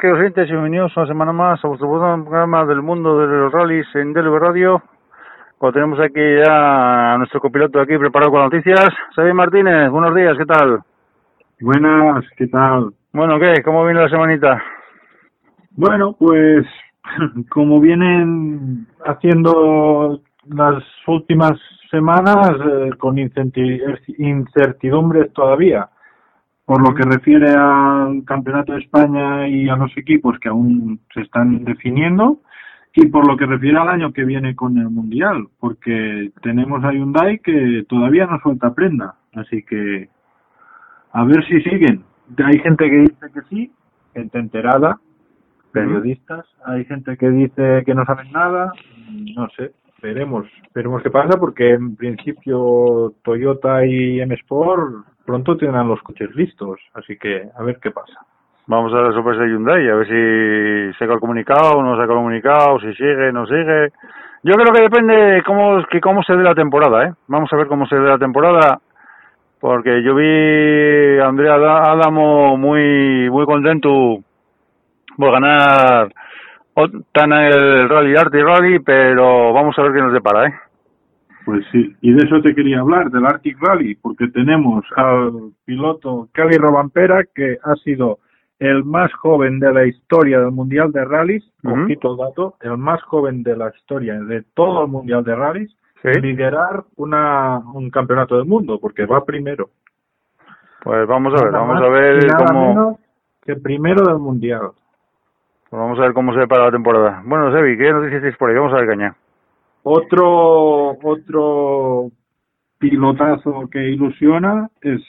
Días, queridos oyentes, bienvenidos una semana más a vuestro programa del mundo de los rallies en DLV Radio. Cuando tenemos aquí ya a nuestro copiloto aquí preparado con noticias. Xavier Martínez, buenos días, ¿qué tal? Buenas, ¿qué tal? Bueno, ¿qué? ¿Cómo viene la semanita? Bueno, pues como vienen haciendo las últimas semanas eh, con incertidumbres todavía, por lo que refiere al Campeonato de España y a los equipos que aún se están definiendo, y por lo que refiere al año que viene con el Mundial, porque tenemos a Hyundai que todavía no suelta prenda, así que a ver si siguen. Hay gente que dice que sí, gente enterada, periodistas, hay gente que dice que no saben nada, no sé, veremos, veremos qué pasa porque en principio Toyota y M Sport pronto tendrán los coches listos, así que a ver qué pasa. Vamos a la sorpresa de Hyundai, a ver si saca el comunicado no saca el comunicado, si sigue, no sigue. Yo creo que depende cómo, que cómo se dé la temporada, ¿eh? Vamos a ver cómo se dé la temporada, porque yo vi a Andrea Ada- Adamo muy, muy contento por ganar tan el Rally Arctic Rally, pero vamos a ver qué nos depara, ¿eh? Pues sí, y de eso te quería hablar, del Arctic Rally, porque tenemos al piloto Cali Robampera, que ha sido el más joven de la historia del Mundial de Rallys, Ujú. ojito el dato, el más joven de la historia de todo el Mundial de Rallys, Sí. liderar una, un campeonato del mundo, porque va primero. Pues vamos a ver, Nada vamos a ver nada cómo, menos que primero del Mundial. pues vamos a ver cómo se depara la temporada. Bueno, Sebi, ¿qué noticias tienes por ahí? Vamos a ver caña. Otro, otro pilotazo que ilusiona es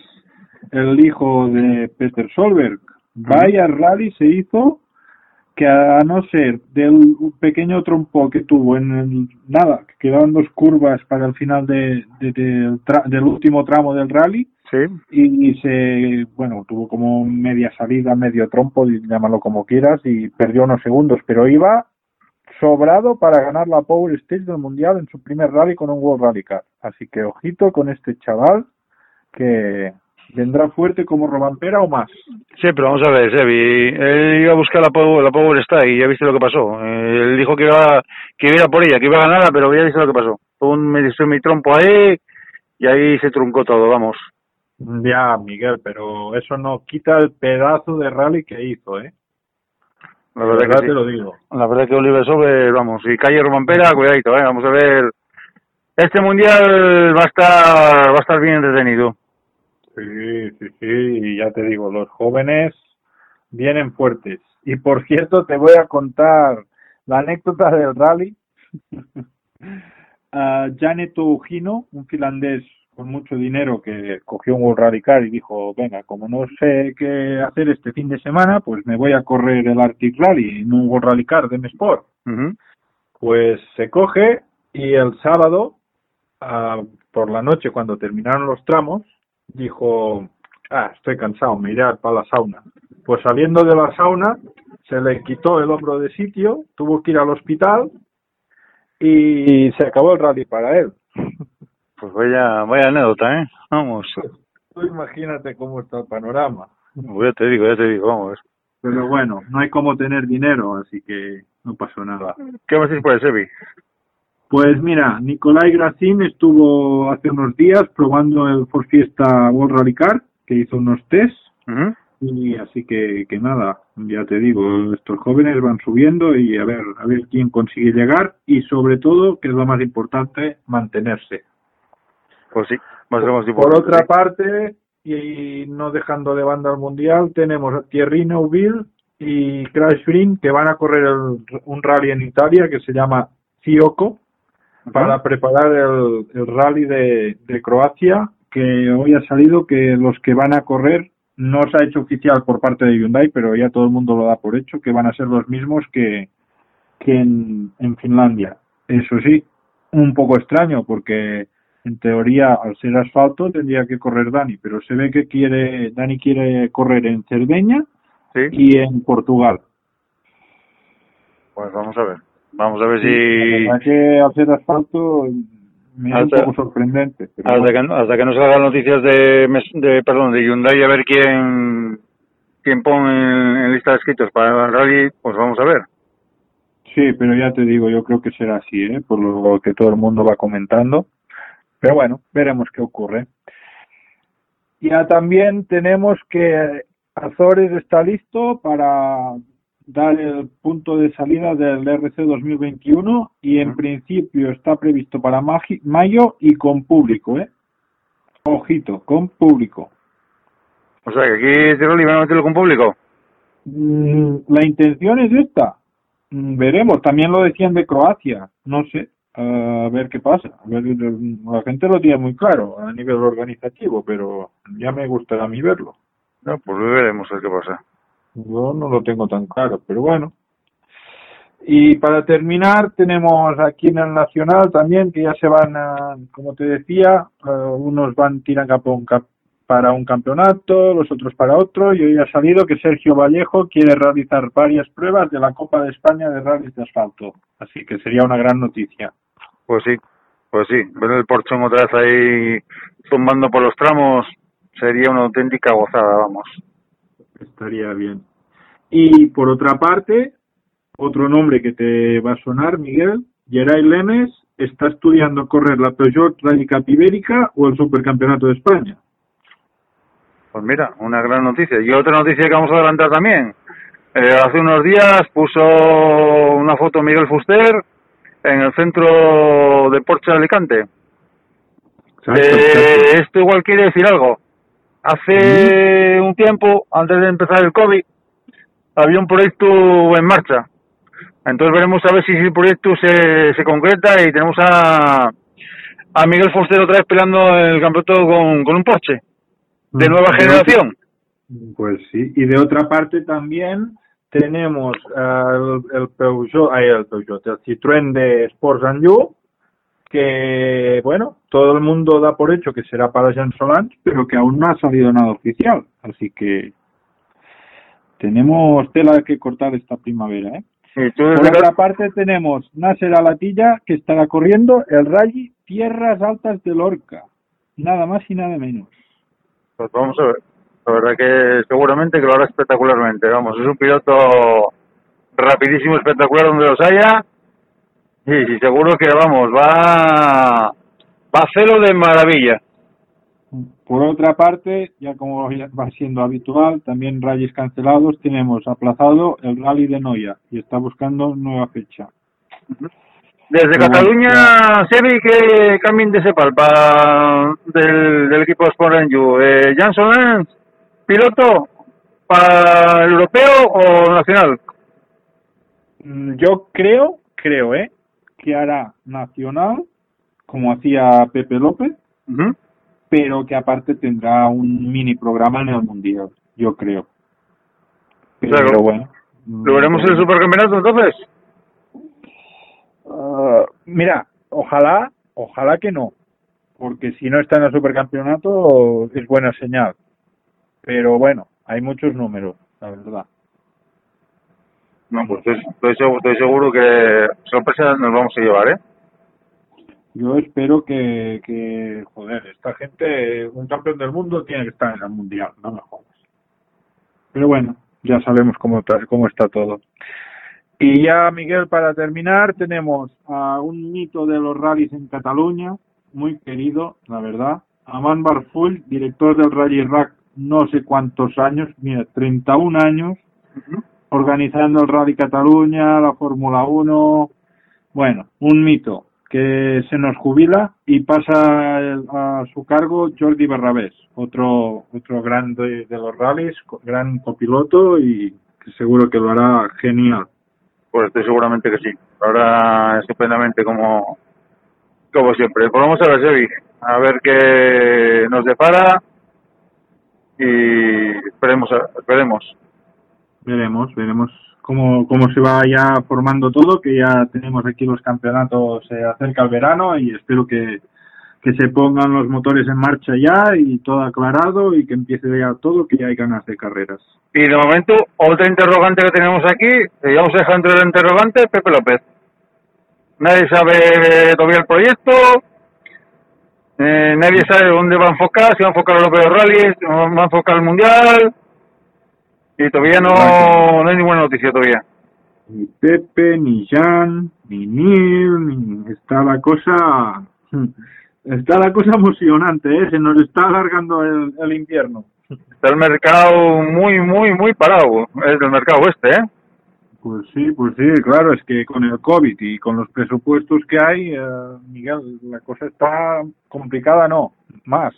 el hijo de Peter Solberg. Vaya rally se hizo que a no ser del pequeño trompo que tuvo en el, nada, que quedaban dos curvas para el final de, de- del tra- del último tramo del rally Sí, y, y se, bueno, tuvo como media salida, medio trompo, llámalo como quieras, y perdió unos segundos, pero iba sobrado para ganar la Power Stage del Mundial en su primer rally con un World Rally Car. Así que ojito con este chaval que vendrá fuerte como Robampera o más. sí, pero vamos a ver, Sebi. Él iba a buscar la Power, la Power Star y ya viste lo que pasó. Eh, Él dijo que iba, que iba a ir a por ella, que iba a ganarla, pero ya viste lo que pasó. Un medio mi trompo ahí y ahí se truncó todo, vamos. Ya, Miguel, pero eso no quita el pedazo de rally que hizo, ¿eh? La verdad, verdad que te sí. lo digo. La verdad que Oliver Sober, vamos, y Calle Romampera, cuidadito, eh, vamos a ver. Este mundial va a estar, va a estar bien entretenido. Sí, sí, sí, y ya te digo, los jóvenes vienen fuertes. Y por cierto, te voy a contar la anécdota del rally. a Janet un finlandés con mucho dinero que cogió un Car y dijo, venga, como no sé qué hacer este fin de semana, pues me voy a correr el Arctic Rally en un World Rally Car de M-Sport. Ujú. Pues se coge y el sábado, por la noche, cuando terminaron los tramos, dijo, ah, estoy cansado, me iré para la sauna. Pues saliendo de la sauna, se le quitó el hombro de sitio, tuvo que ir al hospital y se acabó el rally para él. Pues vaya, vaya anécdota, ¿eh? Vamos. Tú imagínate cómo está el panorama. Pues ya te digo, ya te digo, vamos. Pero bueno, no hay como tener dinero, así que no pasó nada. ¿Qué más por el Sevi? Pues mira, Nicolai Gracin estuvo hace unos días probando el Ford Fiesta World Rally Car, que hizo unos test, Ujú. y así que, que nada, ya te digo, estos jóvenes van subiendo y a ver, a ver quién consigue llegar y sobre todo, que es lo más importante, mantenerse. Pues sí, más o menos tipo. Por otra parte, y no dejando de banda al mundial, tenemos a Thierry Neuville y Crash Green que van a correr el- un rally en Italia que se llama Fioco para preparar el, el rally de, de Croacia que hoy ha salido que los que van a correr no se ha hecho oficial por parte de Hyundai pero ya todo el mundo lo da por hecho que van a ser los mismos que, que en, en Finlandia eso sí un poco extraño porque en teoría al ser asfalto tendría que correr Dani pero se ve que quiere Dani quiere correr en Cerdeña Sí, y en Portugal pues vamos a ver. Vamos a ver La si. verdad que hacer asfalto me es un Hasta- poco sorprendente. Pero Hasta que, no- hasta que no salgan noticias de, de, perdón, de Hyundai a ver quién, quién pone en, en lista de escritos para el rally, pues vamos a ver. Sí, pero ya te digo, yo creo que será así, ¿eh? por lo que todo el mundo va comentando. Pero bueno, veremos qué ocurre. Ya también tenemos que Azores está listo para dar el punto de salida del RC 2021 y en principio está previsto para mayo y con público, ¿eh? Ojito, con público. O sea, que aquí rally van a meterlo con público. Mm, La intención es esta. Mm, Veremos. También lo decían de Croacia. No sé. A ver qué pasa. A ver, la gente lo tiene muy claro a nivel organizativo, pero ya me gustaría a mí verlo. No, pues veremos a ver qué pasa. Yo no lo tengo tan claro, pero bueno. Y para terminar, tenemos aquí en el Nacional también que ya se van, a, como te decía, eh, unos van tiran cap- un cap- para un campeonato, los otros para otro, y hoy ha salido que Sergio Vallejo quiere realizar varias pruebas de la Copa de España de rallies de asfalto. Así que sería una gran noticia. Pues sí, pues sí. Ver el porchón otra vez ahí zumbando por los tramos sería una auténtica gozada, vamos. Estaría bien. Y por otra parte, otro nombre que te va a sonar, Miguel, Geray Lemes está estudiando correr la Peugeot Rally Cup Ibérica o el Supercampeonato de España. Pues mira, una gran noticia. Y otra noticia que vamos a adelantar también. Eh, hace unos días puso una foto Miguel Fuster en el centro de Porsche de Alicante. Eh, esto igual quiere decir algo. Hace un tiempo, antes de empezar el COVID, había un proyecto en marcha. Entonces veremos a ver si el proyecto se, se concreta y tenemos a, a Miguel Fuster otra vez peleando el campeonato con, con un Porsche de nueva Mm, generación. Pues sí. Y de otra parte también tenemos el, el Peugeot, ay, el Peugeot, el Citroën de Sports and You, que bueno, todo el mundo da por hecho que será para Jean Solans, pero que aún no ha salido nada oficial. Así que tenemos tela que cortar esta primavera, ¿eh? Por otra parte tenemos Nasser Alatilla que estará corriendo el Rally Tierras Altas de Lorca. Nada más y nada menos. Pues vamos a ver. La verdad que seguramente que lo hará espectacularmente. Vamos, es un piloto rapidísimo, espectacular donde los haya. Y sí, seguro que vamos, va, va a hacerlo de maravilla. Por otra parte, ya como va siendo habitual, también rallies cancelados, tenemos aplazado el Rally de Noia y está buscando nueva fecha. Desde Cataluña, Sebi, que cambien de cepal para del, del equipo Sport Renju. Eh, Janson Lenz, piloto para el europeo o nacional. Mm, Yo creo, creo, ¿eh? Que hará nacional, como hacía Pepe López, pero que aparte tendrá un mini programa en el Mundial, yo creo. Pero Claro. bueno. ¿Lo veremos en el supercampeonato entonces? Mira, ojalá, ojalá que no, porque si no está en el supercampeonato es buena señal. Pero bueno, hay muchos números, la verdad. No, pues estoy, estoy seguro, estoy seguro que sorpresa nos vamos a llevar, ¿eh? yo espero que, que, joder, esta gente, un campeón del mundo tiene que estar en el mundial, no me jodas. Pero bueno, ya sabemos cómo, cómo está todo. Y ya, Miguel, para terminar, tenemos a un mito de los rallies en Cataluña, muy querido, la verdad. Aman Barfull, director del Rally Rack, no sé cuántos años, mira, 31 años, organizando el Rally Cataluña, la Fórmula 1. Bueno, un mito que se nos jubila y pasa a su cargo Jordi Barrabés, otro otro grande de los rallies, gran copiloto y que seguro que lo hará genial. Pues estoy seguramente que sí. Ahora estupendamente como, como siempre. Pues vamos a ver, Sevi, a ver qué nos depara y esperemos, esperemos. Veremos, veremos cómo, cómo se va ya formando todo, que ya tenemos aquí los campeonatos eh, acerca el verano y espero que, que se pongan los motores en marcha ya y todo aclarado y que empiece ya todo, que ya hay ganas de carreras. Y de momento, otra interrogante que tenemos aquí, que ya os dejo entre el interrogante, Pepe López. Nadie sabe todavía el proyecto, eh, nadie sabe dónde va a enfocar, si va a enfocar a López Rally, si va a enfocar el Mundial, y todavía no, no hay ninguna noticia todavía. Ni Pepe, ni Jan, ni Neil, ni... está la cosa está la cosa emocionante, ¿eh? se nos está alargando el, el invierno. Está el mercado muy, muy, muy parado, es del mercado oeste, ¿eh? Pues sí, pues sí, claro, es que con el COVID y con los presupuestos que hay, eh, Miguel, la cosa está complicada, no, más.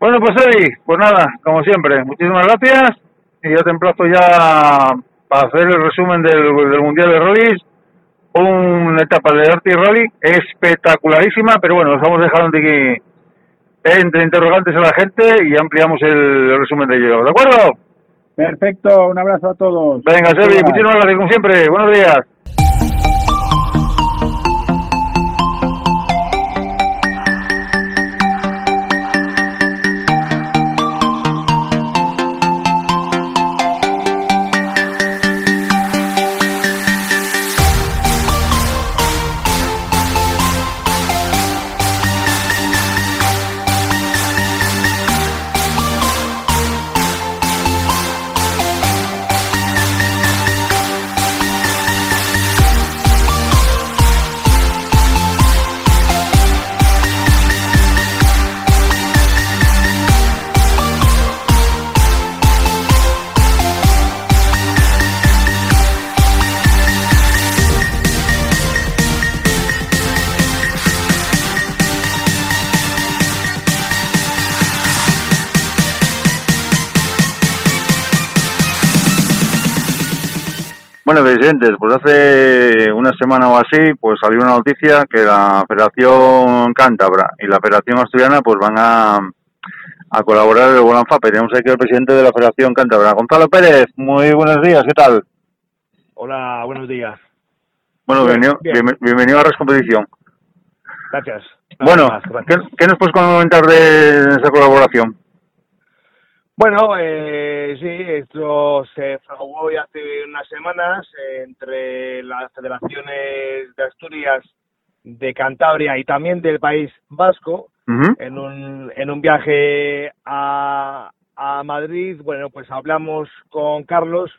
Bueno, pues Eddie, pues nada, como siempre, muchísimas gracias y yo te emplazo ya para hacer el resumen del, del Mundial de Rallys una etapa de Dirty Rally espectacularísima, pero bueno, nos vamos dejando aquí entre interrogantes a la gente y ampliamos el, resumen de ello, ¿de acuerdo? Perfecto, un abrazo a todos. Venga, Sebi, muchísimas gracias, como siempre. Buenos días. Bueno, presidentes, pues hace una semana o así, pues salió una noticia que la Federación Cántabra y la Federación Asturiana pues van a, a colaborar en el Bolanfape. Tenemos aquí al presidente de la Federación Cántabra, Gonzalo Pérez. Muy buenos días, ¿qué tal? Hola, buenos días. Bueno, bienvenido, bienvenido a la Competición. Gracias. Bueno, ¿qué, ¿qué, nos puedes comentar de esa colaboración? Bueno, eh, sí, esto se fraguó ya hace unas semanas entre las federaciones de Asturias, de Cantabria y también del País Vasco en, un, en un viaje a, a Madrid. Bueno, pues hablamos con Carlos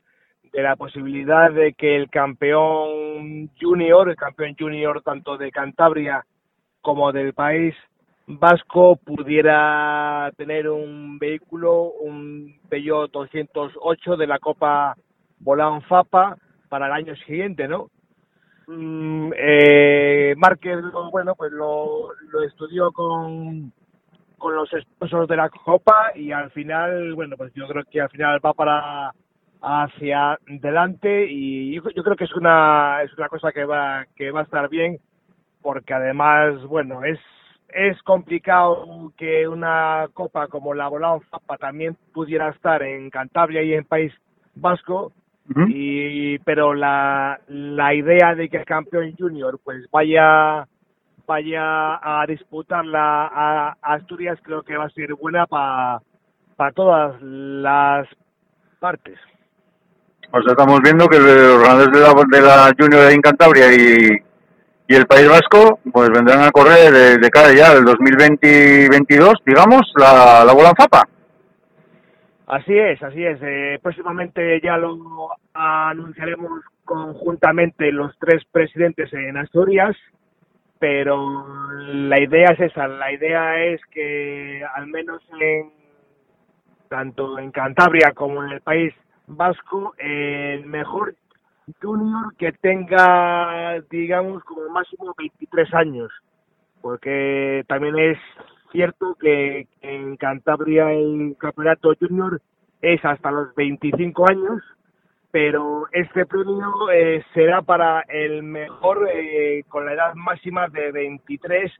de la posibilidad de que el campeón junior, el campeón junior tanto de Cantabria como del País Vasco pudiera tener un vehículo, un Peugeot 208 de la Copa Volán Fapa para el año siguiente, ¿no? Mm, eh, Márquez, bueno, pues lo, lo estudió con, con los esposos de la Copa y al final, bueno, pues yo creo que al final va para hacia adelante y yo, yo creo que es una es una cosa que va que va a estar bien porque además, bueno, es es complicado que una copa como la Volán también pudiera estar en Cantabria y en País Vasco, y pero la, la idea de que el campeón junior pues vaya vaya a disputarla a, Asturias creo que va a ser buena para para todas las partes. O sea, estamos viendo que los ganadores de la, de la Junior en Cantabria y, y el País Vasco pues vendrán a correr de, cara ya del 2022, digamos, la, la bola Fapa. Así es, así es. Eh, próximamente ya lo anunciaremos conjuntamente los tres presidentes en Asturias, pero la idea es esa. La idea es que al menos en tanto en Cantabria como en el País Vasco, el mejor junior que tenga, digamos, como máximo 23 años, porque también es cierto que en Cantabria el campeonato junior es hasta los 25 años, pero este premio eh, será para el mejor eh, con la edad máxima de 23.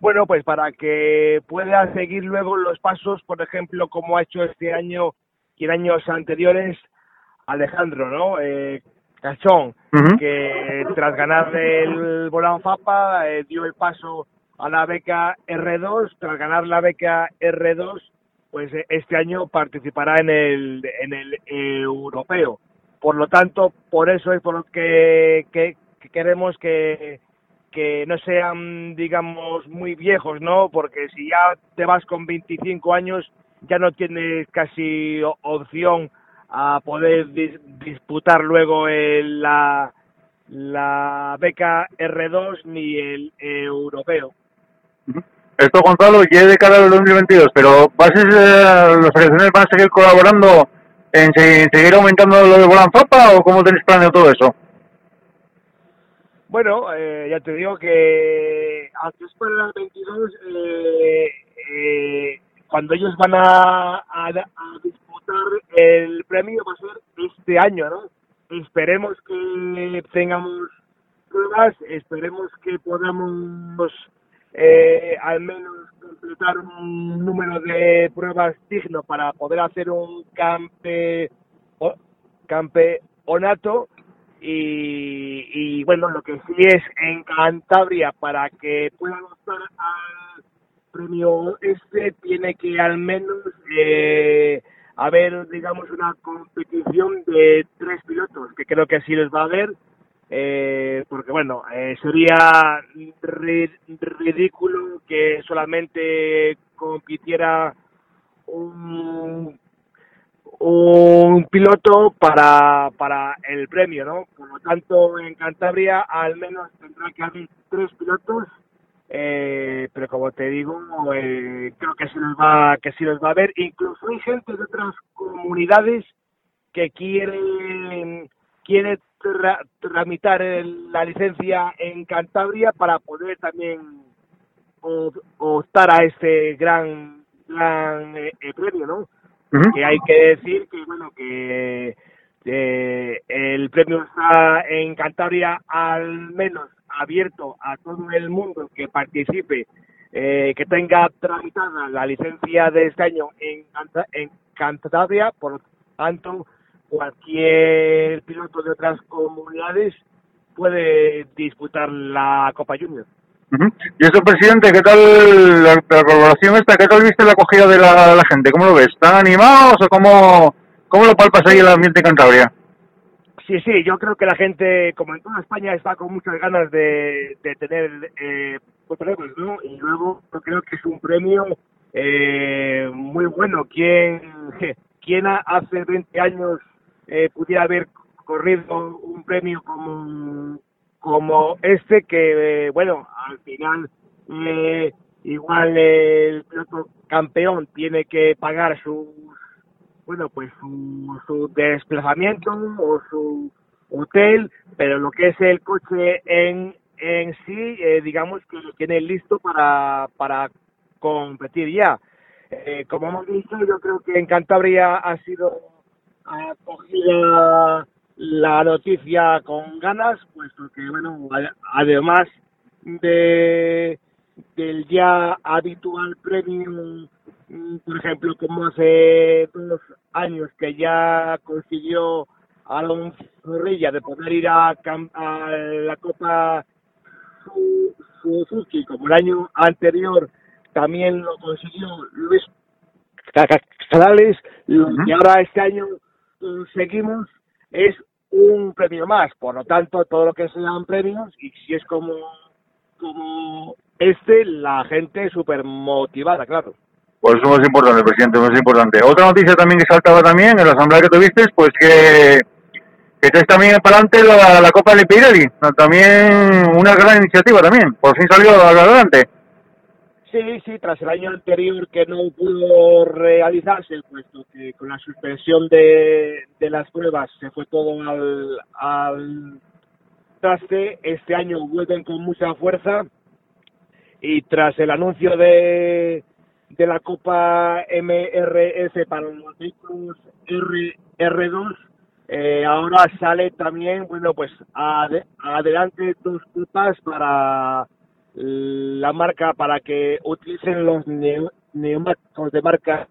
Bueno, pues para que pueda seguir luego los pasos, por ejemplo, como ha hecho este año y en años anteriores Alejandro, ¿no? Eh, Cachón, que tras ganar el Volán Fapa eh, dio el paso a la beca R2, tras ganar la beca R2, pues eh, este año participará en el, en el europeo. Por lo tanto, por eso es por lo que, que, queremos que, que no sean, digamos, muy viejos, ¿no? Porque si ya te vas con 25 años, ya no tienes casi opción a poder disputar luego el, la, la beca R2 ni el europeo. Esto, Gonzalo, ya de cara al 2022, pero ¿vas a, eh, ¿las selecciones van a seguir colaborando en, seguir aumentando lo de Fapa o cómo tenéis planeado todo eso? Bueno, eh, ya te digo que aunque es para el 22, eh, eh, cuando ellos van a, a, el premio va a ser este año, ¿no? Esperemos que tengamos pruebas, esperemos que podamos eh, al menos completar un número de pruebas digno para poder hacer un campe campeonato y, y bueno lo que sí es en Cantabria para que puedan optar al premio este tiene que al menos eh, haber digamos una competición de tres pilotos que creo que así les va a haber eh, porque bueno, eh, sería ridículo que solamente compitiera un, un piloto para, para el premio, ¿no? Por lo tanto, en Cantabria al menos tendrá que haber tres pilotos, eh, pero como te digo, eh, creo que sí los va, que sí los va a ver. Incluso hay gente de otras comunidades que quieren quiere tramitar la licencia en Cantabria para poder también optar a este gran gran eh, premio, ¿no? Que hay que decir que bueno que eh, el premio está en Cantabria al menos abierto a todo el mundo que participe, eh, que tenga tramitada la licencia de este año en, en Cantabria, por lo tanto cualquier piloto de otras comunidades puede disputar la Copa Junior. Y eso, presidente, ¿qué tal la, colaboración esta? ¿Qué tal viste la acogida de la, gente? ¿Cómo lo ves? ¿Están animados o cómo, cómo lo palpas ahí el ambiente en Cantabria? Sí, sí, yo creo que la gente, como en toda España, está con muchas ganas de, de tener eh, ¿no? Y luego yo creo que es un premio eh, muy bueno. ¿Quién, quién hace 20 años eh, pudiera haber corrido un premio como, como este que, eh, bueno, al final eh, igual el piloto campeón tiene que pagar su bueno, pues su, su desplazamiento o su hotel, pero lo que es el coche en, en sí, eh, digamos que lo tiene listo para, para competir ya. Eh, como hemos dicho, yo creo que en Cantabria ha sido ha cogido la noticia con ganas, puesto que, bueno, además de del ya habitual premio, mm, por ejemplo, como hace dos años que ya consiguió Alonso Zorrilla de poder ir a, a la Copa Suzuki, como el año anterior también lo consiguió Luis Canales, y ahora este año seguimos es un premio más. Por lo tanto, todo lo que sean premios, y si es como este la gente súper motivada, claro. Pues eso es importante, presidente, es importante. Otra noticia también que saltaba también en la asamblea que tuviste, pues que, que estáis también para adelante la, la Copa de Pirelli, también una gran iniciativa también, por fin salió adelante. Sí, sí, tras el año anterior que no pudo realizarse, puesto que con la suspensión de, de las pruebas se fue todo al, al traste, este año vuelven con mucha fuerza y tras el anuncio de, de la Copa MRS para los vehículos R, 2 eh, ahora sale también, bueno, pues adelante dos copas para la marca, para que utilicen los neumáticos de marca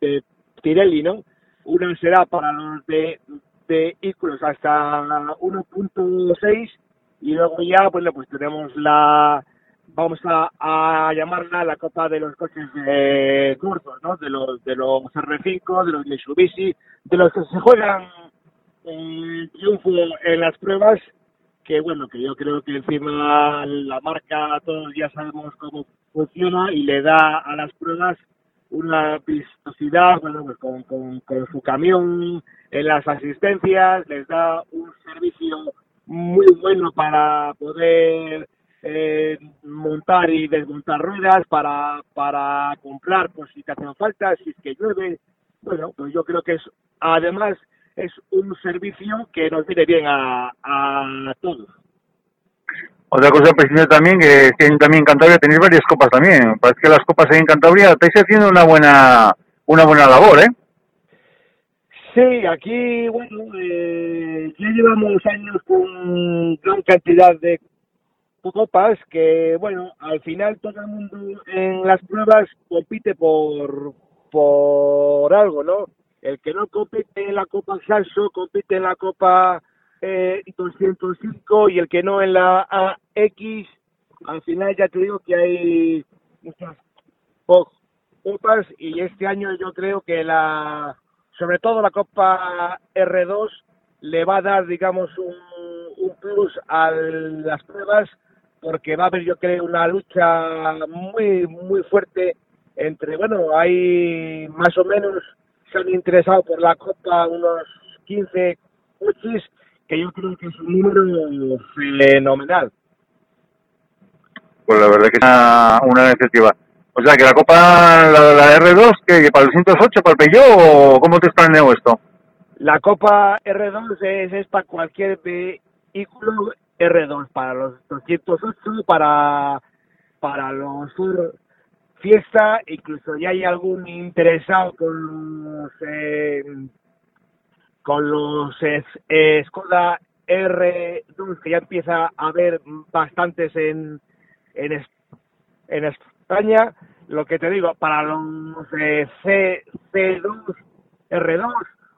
de Pirelli, ¿no? Una será para los de vehículos hasta 1.6 y luego ya, bueno, pues tenemos la vamos a, a, llamarla la Copa de los coches eh, cortos, ¿no? De los de los R5, de los Mitsubishi, de los que se juegan eh, triunfo en las pruebas, que bueno, que yo creo que encima la marca todos ya sabemos cómo funciona y le da a las pruebas una vistosidad, bueno, pues con, con su camión en las asistencias, les da un servicio muy bueno para poder eh, montar y desmontar ruedas para, para comprar pues si te hacen falta, si es que llueve. Bueno, pues yo creo que es, además, es un servicio que nos viene bien a, a todos. Otra cosa, presidente, también, que, que también en Cantabria tenéis varias copas también. Parece que las copas ahí en Cantabria estáis haciendo una buena, una buena labor, ¿eh? Sí, aquí, bueno, eh, ya llevamos años con gran cantidad de copas que, bueno, al final todo el mundo en las pruebas compite por, por algo, ¿no? El que no compite en la Copa Salso compite en la Copa eh, 205 y el que no en la AX, al final ya te digo que hay muchas copas y este año yo creo que la, sobre todo la Copa R2 le va a dar, digamos, un, un plus a las pruebas porque va a haber, yo creo, una lucha muy, muy fuerte entre, bueno, hay más o menos, se han interesado por la Copa unos 15 coches, que yo creo que es un número fenomenal. Pues la verdad que es una, una iniciativa. O sea, que la Copa, la, la R2, que para el 108, para el Peugeot, o ¿cómo te planeo esto? La Copa R2 es, es para cualquier vehículo R2 para los 208, para, para los fiesta, incluso ya hay algún interesado con los, eh, con los eh, Skoda R2 que ya empieza a haber bastantes en, en, en España. Lo que te digo, para los eh, C, C2, R2,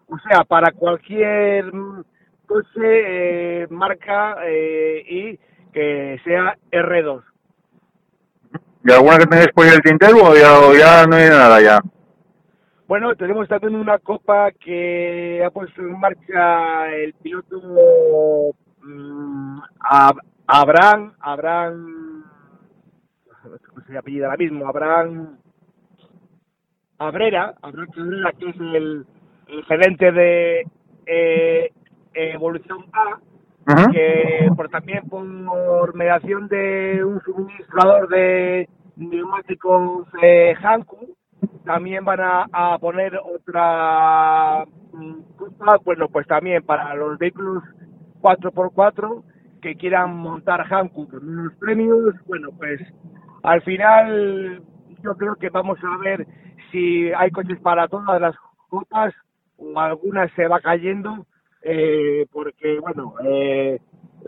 o sea, para cualquier coche, eh, marca eh, y que sea R2. ¿Y alguna que tenés por el tintero o ya, no hay nada ya? Bueno, tenemos también una copa que ha puesto en marcha el piloto um, Abraham, Abraham, ¿cómo se apellida ahora mismo? Abraham Abrera, Abraham Cabrera, que es el, el gerente de eh, Evolución A, que por también por mediación de un suministrador de neumáticos eh, Hanku, también van a, poner otra mm, bueno, pues también para los vehículos 4x4 que quieran montar Hanku con unos premios, bueno, pues al final yo creo que vamos a ver si hay coches para todas las copas o algunas se va cayendo eh, porque, bueno, eh,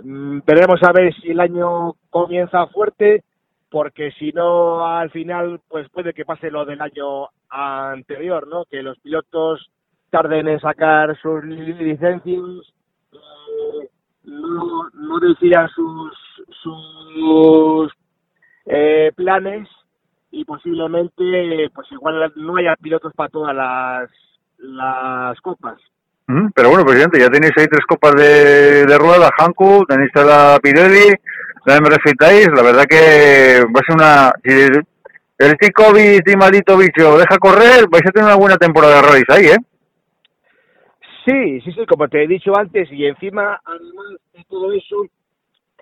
mm, veremos a ver si el año comienza fuerte, porque si no, al final, pues puede que pase lo del año anterior, ¿no? Que los pilotos tarden en sacar sus licencias, eh, no, no decidan sus, sus eh, planes y posiblemente, pues igual no haya pilotos para todas las, las copas. Pero bueno, presidente, ya tenéis ahí tres copas de, de rueda, Hanku, tenéis la Pirelli, la me refritáis, la verdad que va a ser una... Si el COVID y maldito bicho deja correr, vais a tener una buena temporada de rallies ahí, ¿eh? Sí, sí, sí, como te he dicho antes, y encima, además de todo eso,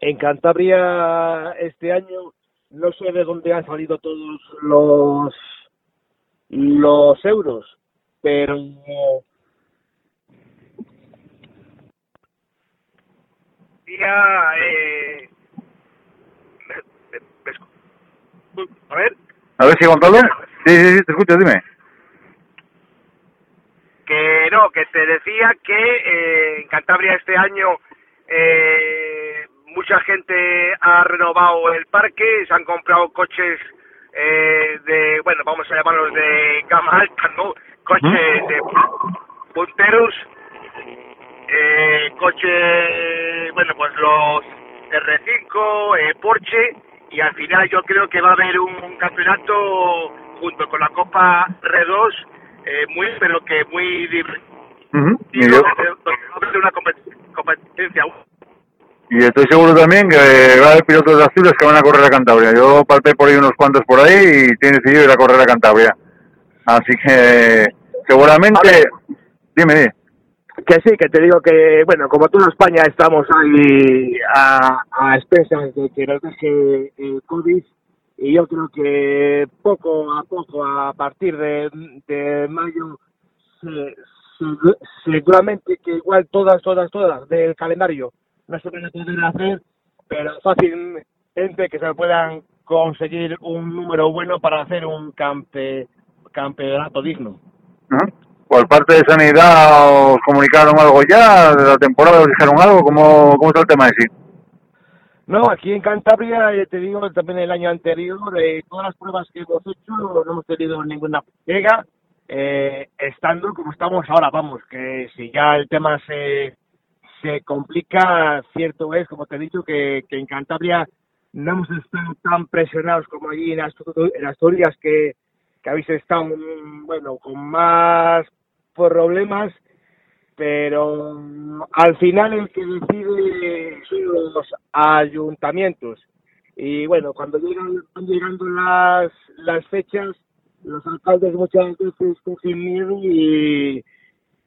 en Cantabria este año, no sé de dónde han salido todos los los euros, pero ya eh, a ver. A ver si Gonzalo sí sí sí te escucho dime. Que no que te decía que eh, en Cantabria este año eh, mucha gente ha renovado el parque se han comprado coches eh, de bueno vamos a llamarlos de gama alta no coches de punteros coche, bueno, pues los R5, eh, Porsche, y al final yo creo que va a haber un campeonato junto con la Copa R2, eh, muy, pero que muy y Y, yo- va a haber una compet- competencia. y estoy seguro también que va a haber pilotos de Asturias que van a correr a Cantabria. Yo palpé por ahí unos cuantos por ahí y tiene decidido ir a correr a Cantabria. Así que seguramente... Dime, dime. Que sí, que te digo que, bueno, como toda España estamos ahí a, a expensas de que nos deje el COVID y yo creo que poco a poco, a partir de, de mayo, se- se- seguramente que igual todas, todas, todas del calendario no se van a poder hacer, pero fácilmente que se puedan conseguir un número bueno para hacer un campe, campeonato digno. Ajá. Por parte de Sanidad, ¿os comunicaron algo ya de la temporada? ¿Os dijeron algo? ¿Cómo, cómo está el tema de sí? No, aquí en Cantabria, eh, te digo, también el año anterior, eh, todas las pruebas que hemos hecho no hemos tenido ninguna pega, eh, estando como estamos ahora, vamos, que si ya el tema se, se complica, cierto es, como te he dicho, que, que en Cantabria no hemos estado tan presionados como allí en en Asturias, que, que habéis estado, mm, bueno, con más problemas, pero al final el que decide son los ayuntamientos. Y bueno, cuando llegan, van llegando las, las fechas, los alcaldes muchas veces cogen miedo y,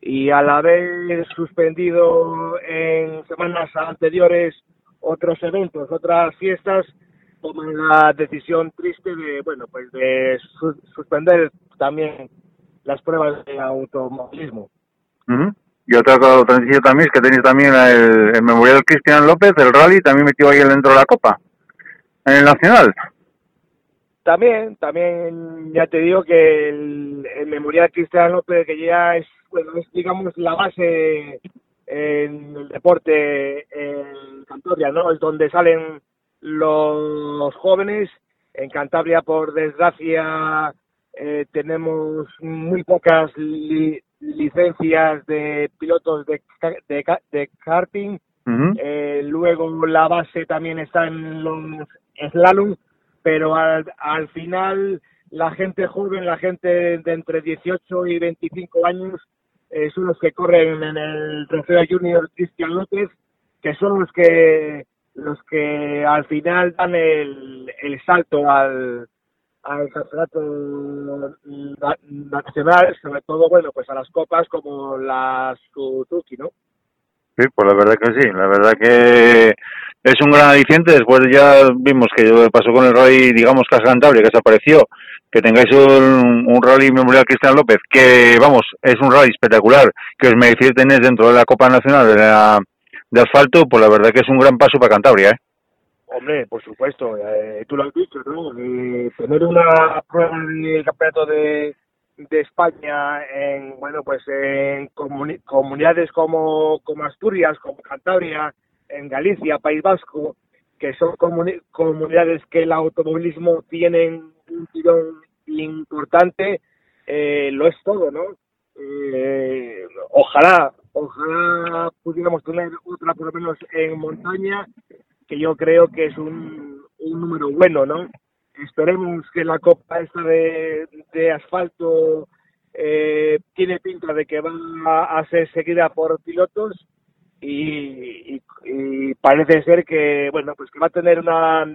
y al haber suspendido en semanas anteriores otros eventos, otras fiestas, toman la decisión triste de, bueno, pues de su- suspender también las pruebas de automovilismo. Ujú. Y otra, noticia también es que tenéis también el, el Memorial Cristian López, el rally, también metido ahí dentro de la Copa, en el Nacional. También, también ya te digo que el, el Memorial Cristian López, que ya es, bueno, es digamos la base en el deporte en Cantabria, ¿no? Es donde salen los jóvenes. En Cantabria, por desgracia, eh, tenemos muy pocas li- licencias de pilotos de, de, karting. Eh, luego la base también está en los slalom, pero al, al final la gente joven, la gente de entre 18 y 25 años, eh, son los que corren en el trofeo junior Cristian López, que son los que los que al final dan el, el salto al, al campeonato na- nacional, sobre todo, bueno, pues a las copas como la Suzuki, ¿no? Sí, pues la verdad que sí, la verdad que es un gran aliciente. Después ya vimos que pasó con el rally, digamos, Casa Cantabria, que desapareció. Que tengáis un, un rally Memorial Cristian López, que vamos, es un rally espectacular, que os merecéis tener dentro de la Copa Nacional de, la, de Asfalto, pues la verdad que es un gran paso para Cantabria, ¿eh? Hombre, por supuesto, eh, tú lo has dicho, ¿no? Eh, tener una prueba del campeonato de, de España en, bueno, pues en comuni- comunidades como, Asturias, como Cantabria, en Galicia, País Vasco, que son comuni- comunidades que el automovilismo tienen un tirón importante, eh, lo es todo, ¿no? Eh, ojalá, ojalá pudiéramos tener otra por lo menos en montaña, yo creo que es un, un número bueno, ¿no? Esperemos que la copa esta de, de asfalto eh, tiene pinta de que va a, ser seguida por pilotos y, y, y parece ser que bueno pues que va a tener una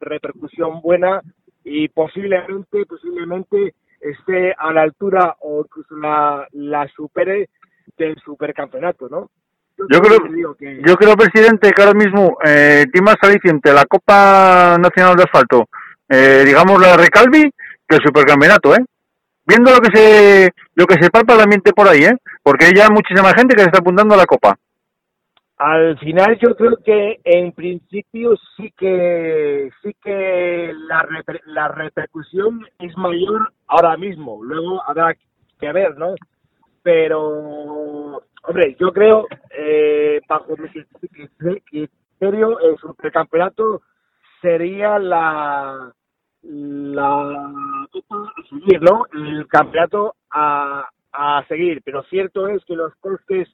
repercusión buena y posiblemente posiblemente esté a la altura o incluso la, la supere del supercampeonato, ¿no? Yo, creo, que... yo creo, presidente, que ahora mismo eh, más aliciente la Copa Nacional de Asfalto, eh, digamos la Recalvi, que el supercampeonato, ¿eh? Viendo lo que se lo que se palpa el ambiente por ahí, ¿eh? Porque hay ya muchísima gente que se está apuntando a la Copa. Al final yo creo que en principio sí que sí que la, la repercusión es mayor ahora mismo. Luego habrá que ver, ¿no? Pero, hombre, yo creo, eh, bajo mi criterio, el supercampeonato sería la la a seguir, ¿no? El campeonato a, a seguir. Pero cierto es que los costes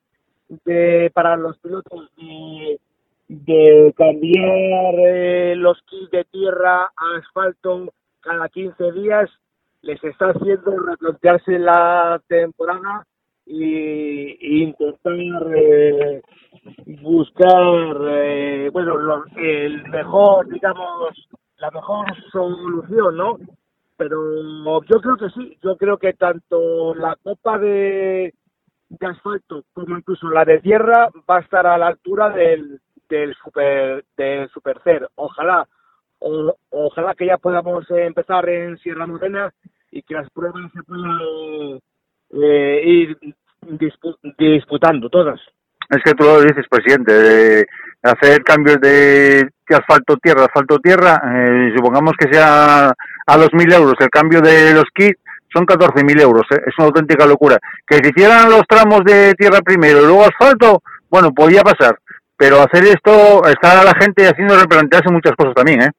de, para los pilotos de, de cambiar eh, los kits de tierra a asfalto cada 15 días les está haciendo replantearse la temporada y, intentar eh, buscar eh, bueno el mejor digamos la mejor solución no pero yo creo que sí yo creo que tanto la copa de de asfalto como incluso la de tierra va a estar a la altura del, del super del super ojalá ojalá que ya podamos empezar en Sierra Morena y que las pruebas se puedan eh, ir disputando todas es que tú lo dices presidente de hacer cambios de, asfalto tierra asfalto tierra eh, supongamos que sea a los mil euros el cambio de los kits son 14.000 euros, ¿eh? es una auténtica locura. Que si hicieran los tramos de tierra primero y luego asfalto, bueno, podía pasar, pero hacer esto, estar a la gente haciendo replantearse muchas cosas también, ¿eh?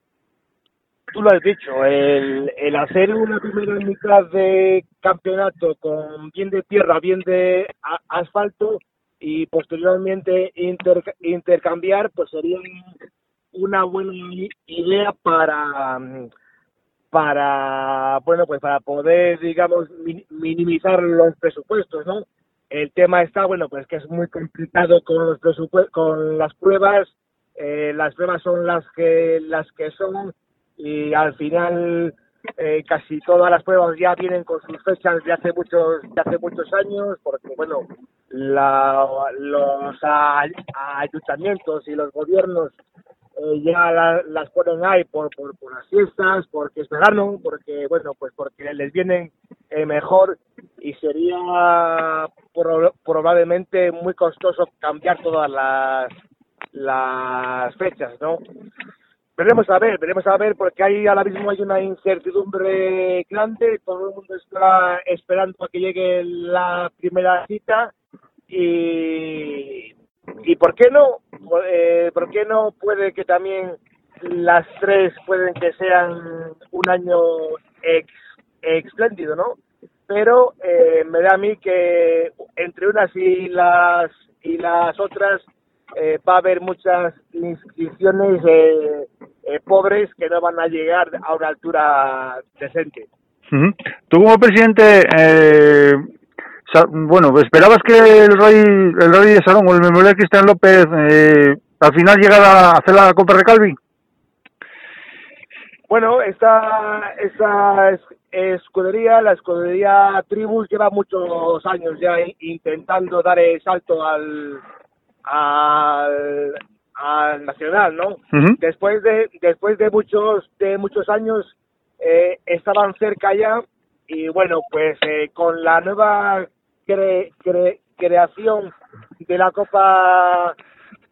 Tú lo has dicho, el, hacer una primera mitad de campeonato con bien de tierra, bien de asfalto y posteriormente intercambiar, pues sería una buena idea para para, bueno, pues para poder, digamos, minimizar los presupuestos, ¿no? El tema está, bueno, pues que es muy complicado con los presupuestos, con las pruebas, eh, las pruebas son las que, las que son y al final eh, casi todas las pruebas ya vienen con sus fechas de hace muchos, de hace muchos años, porque bueno, la, los ayuntamientos y los gobiernos eh, ya las ponen ahí por, por, las fiestas, porque es verano, porque, bueno, pues porque les vienen eh, mejor y sería probablemente muy costoso cambiar todas las, las fechas, ¿no? Veremos a ver, veremos a ver, porque ahí ahora mismo hay una incertidumbre grande, todo el mundo está esperando a que llegue la primera cita y y por qué no eh, por qué no puede que también las tres pueden que sean un año ex, espléndido no pero eh, me da a mí que entre unas y las y las otras eh, va a haber muchas inscripciones eh, eh, pobres que no van a llegar a una altura decente. Tú como presidente eh, bueno, esperabas que el rey, el rey de Salón o el memorial Cristian López eh, al final llegara a hacer la Copa Recalvi. Bueno, esta, esta escudería, la escudería Tribus, lleva muchos años ya intentando dar el salto al, al, al nacional, ¿no? Después de después de muchos de muchos años eh, estaban cerca ya y bueno, pues eh, con la nueva creación de la Copa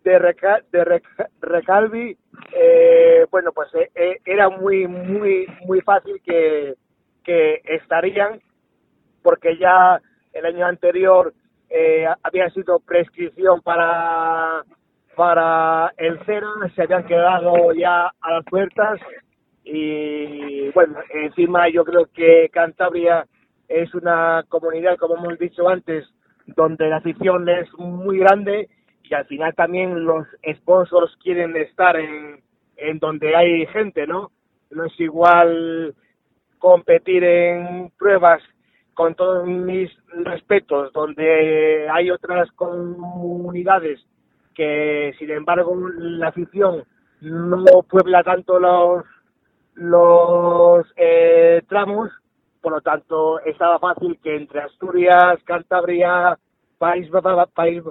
de, de Recalvi, eh, bueno, pues eh, eh, era muy, muy, muy fácil que, que estarían, porque ya el año anterior había sido prescripción para para el cero, se habían quedado ya a las puertas y bueno, encima yo creo que Cantabria es una comunidad, como hemos dicho antes, donde la afición es muy grande y al final también los sponsors quieren estar en, en donde hay gente, ¿no? No es igual competir en pruebas con todos mis respetos, donde hay otras comunidades que sin embargo la afición no puebla tanto los los eh, tramos, por lo tanto estaba fácil que entre Asturias, Cantabria, País, País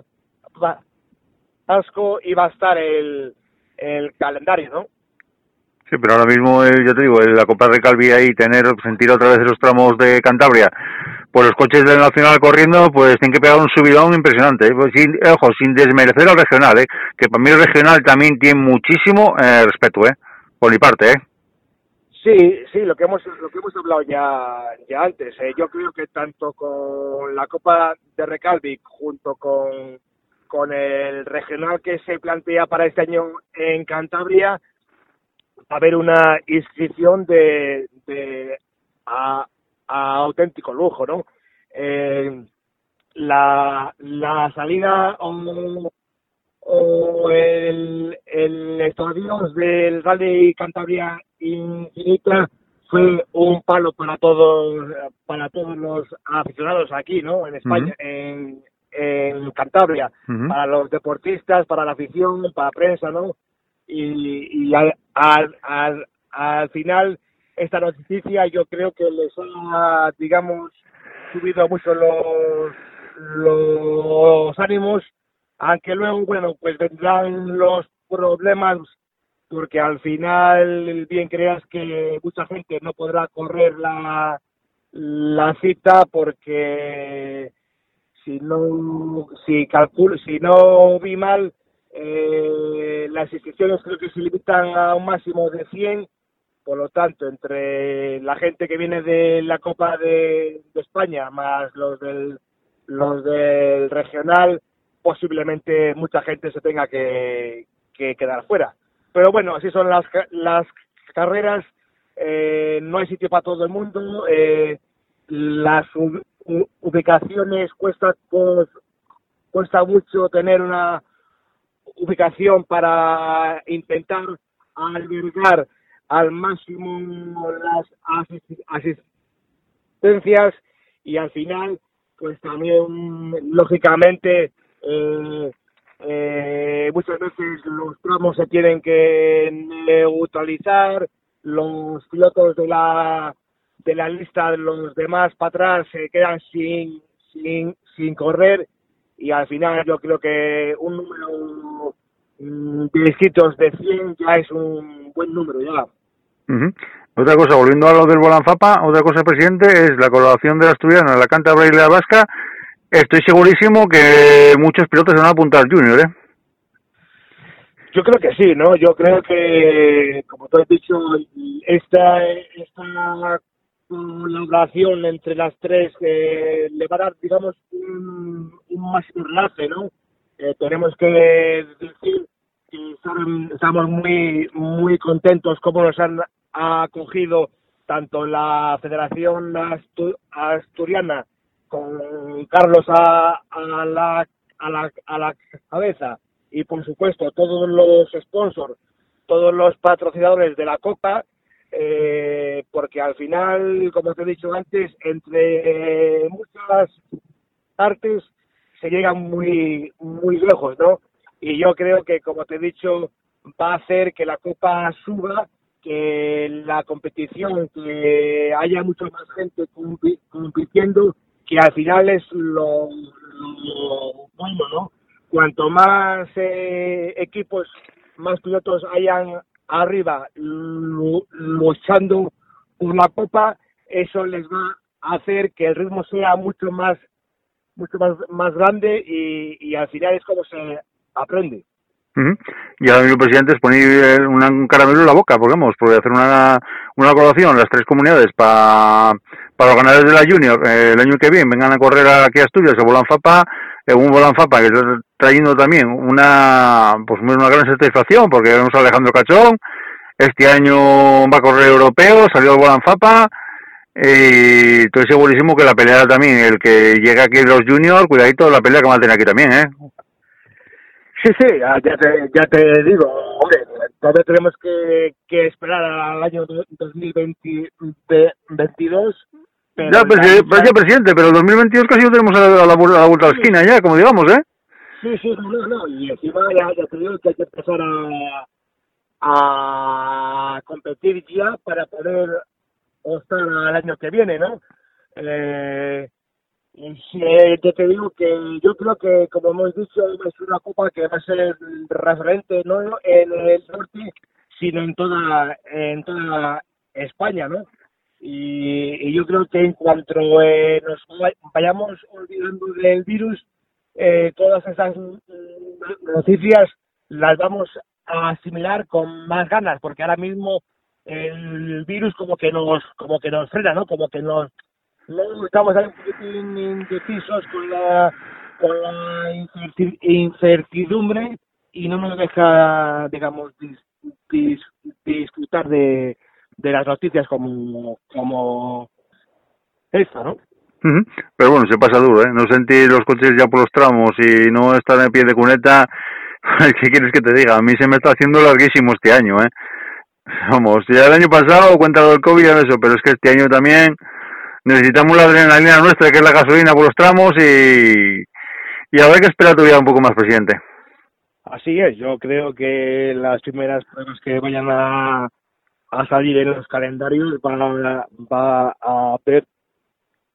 Vasco iba a estar el, el calendario, ¿no? Sí, pero ahora mismo, eh, ya te digo, la Copa de Calvi y tener, sentir otra vez los tramos de Cantabria, por los coches del Nacional corriendo, pues tienen que pegar un subidón impresionante. ¿eh? Pues sin, ojo, sin desmerecer al regional, ¿eh? que para mí el regional también tiene muchísimo eh, respeto, ¿eh? por mi parte. ¿eh? Sí, sí, lo que hemos lo que hemos hablado ya ya antes. ¿eh? Yo creo que tanto con la Copa de Recalvic junto con con el regional que se plantea para este año en Cantabria, haber una inscripción de, de a, auténtico lujo, ¿no? Eh, la, la salida o, o el, el estadio del Rally Cantabria Infinita fue un palo para todos para todos los aficionados aquí, ¿no? En España, en, en Cantabria, para los deportistas, para la afición, para la prensa, ¿no? Y, y al, al, al, final esta noticia yo creo que les ha, digamos, subido mucho los, los ánimos, aunque luego, bueno, pues vendrán los problemas porque al final bien creas que mucha gente no podrá correr la, la cita porque si no si calculo si no vi mal eh, las inscripciones creo que se limitan a un máximo de 100 por lo tanto entre la gente que viene de la Copa de, España más los del los del regional posiblemente mucha gente se tenga que, que quedar fuera. Pero bueno así son las las carreras. Eh, no hay sitio para todo el mundo. Eh, las ubicaciones cuesta pues, cuesta mucho tener una ubicación para intentar albergar al máximo las asistencias y al final pues también lógicamente eh, eh, muchas veces los tramos se tienen que neutralizar los pilotos de la de la lista de los demás para atrás se quedan sin, sin, sin correr y al final yo creo que un número mm, de inscritos de 100 ya es un buen número ya. Otra cosa, volviendo a lo del Bolanfapa, otra cosa, presidente, es la colaboración de la Asturiana, la Cantabria y la Vasca. Estoy segurísimo que muchos pilotos se van a apuntar al Junior, ¿eh? Yo creo que sí, ¿no? Yo creo que, como tú has dicho, esta, esta colaboración entre las tres eh, le va a dar, digamos, un, un máximo enlace, ¿no? Eh, tenemos que decir que estamos muy muy contentos como nos han acogido tanto la Federación Asturiana con Carlos a, a, la, a, la, a la cabeza y por supuesto todos los sponsors, todos los patrocinadores de la Copa eh, porque al final, como te he dicho antes, entre muchas artes se llega muy, muy lejos, ¿no? Y yo creo que, como te he dicho, va a hacer que la Copa suba, que la competición, que haya mucha más gente compitiendo, que al final es lo, bueno, ¿no? Cuanto más eh, equipos, más pilotos hayan arriba luchando por la copa, eso les va a hacer que el ritmo sea mucho más mucho más, más grande y, al final es como se aprende. Y ahora mismo, presidente, es poner un caramelo en la boca, porque hacer una, una colaboración las tres comunidades para para los ganadores de la Junior eh, el año que viene vengan a correr aquí a Asturias, a eh, un Bolanfapa que está trayendo también una pues una gran satisfacción, porque vemos a Alejandro Cachón, este año va a correr europeo, salió el Bolanfapa, y estoy segurísimo que la pelea también, el que llega aquí los Junior, cuidadito la pelea que va a tener aquí también, ¿eh? Sí, sí, ya te, ya te digo, hombre, todavía tenemos que, que esperar al año 2022. Pero ya, presidente, pero el 2022 casi lo tenemos a la, vuelta a la esquina ya, como digamos, ¿eh? Sí, Sí, no, no, y encima ya, ya te digo que hay que empezar a, a competir ya para poder optar al año que viene, ¿no? Eh, eh, yo te digo que yo creo que, como hemos dicho, es una copa que va a ser referente no en el norte, sino en toda en toda España, ¿no? Y, yo creo que en cuanto eh, nos vayamos olvidando del virus, eh, todas esas noticias las vamos a asimilar con más ganas, porque ahora mismo el virus como que nos como que nos frena, ¿no? Como que nos no estamos ahí un poquitín indecisos con la con la incertidumbre y no nos deja, digamos, dis, dis, disfrutar de, de las noticias como como esta, ¿no? Pero bueno, se pasa duro, ¿eh? No sentir los coches ya por los tramos y no estar en pie de cuneta, ¿qué quieres que te diga? A mí se me está haciendo larguísimo este año, ¿eh? Vamos, ya el año pasado cuenta lo del COVID y eso, pero es que este año también necesitamos la adrenalina nuestra, que es la gasolina por los tramos y, y a ver qué espera todavía un poco más, presidente. Así es, yo creo que las primeras pruebas que vayan a, a salir en los calendarios van a, va a haber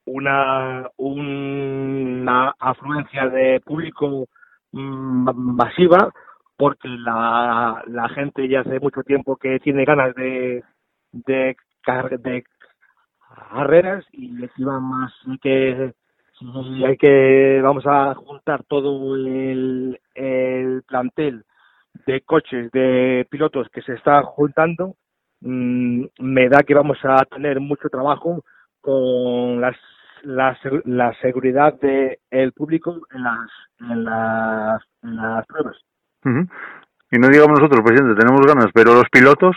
una, una afluencia de público mm, masiva porque la, la gente ya hace mucho tiempo que tiene ganas de, de, de carreras y encima más que hay que vamos a juntar todo el, el plantel de coches de pilotos que se está juntando mmm, me da que vamos a tener mucho trabajo con las la, la seguridad del el público en las en las, en las pruebas uh -huh. y no digamos nosotros presidente tenemos ganas pero los pilotos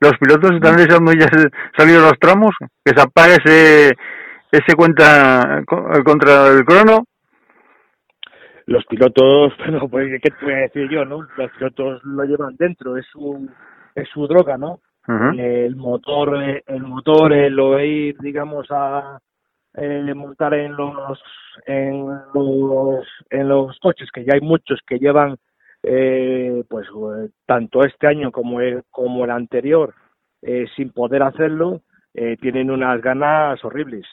los pilotos están deseando ya salir los tramos, que se apague ese, ese cuenta contra el crono. Los pilotos, bueno, pues, ¿qué te voy a decir yo, no? Los pilotos lo llevan dentro, es su, es su droga, ¿no? El motor, el motor, el oír, digamos, a eh, montar en los, en los, en los coches, que ya hay muchos que llevan eh, pues tanto este año como el, como el anterior eh, sin poder hacerlo eh, tienen unas ganas horribles.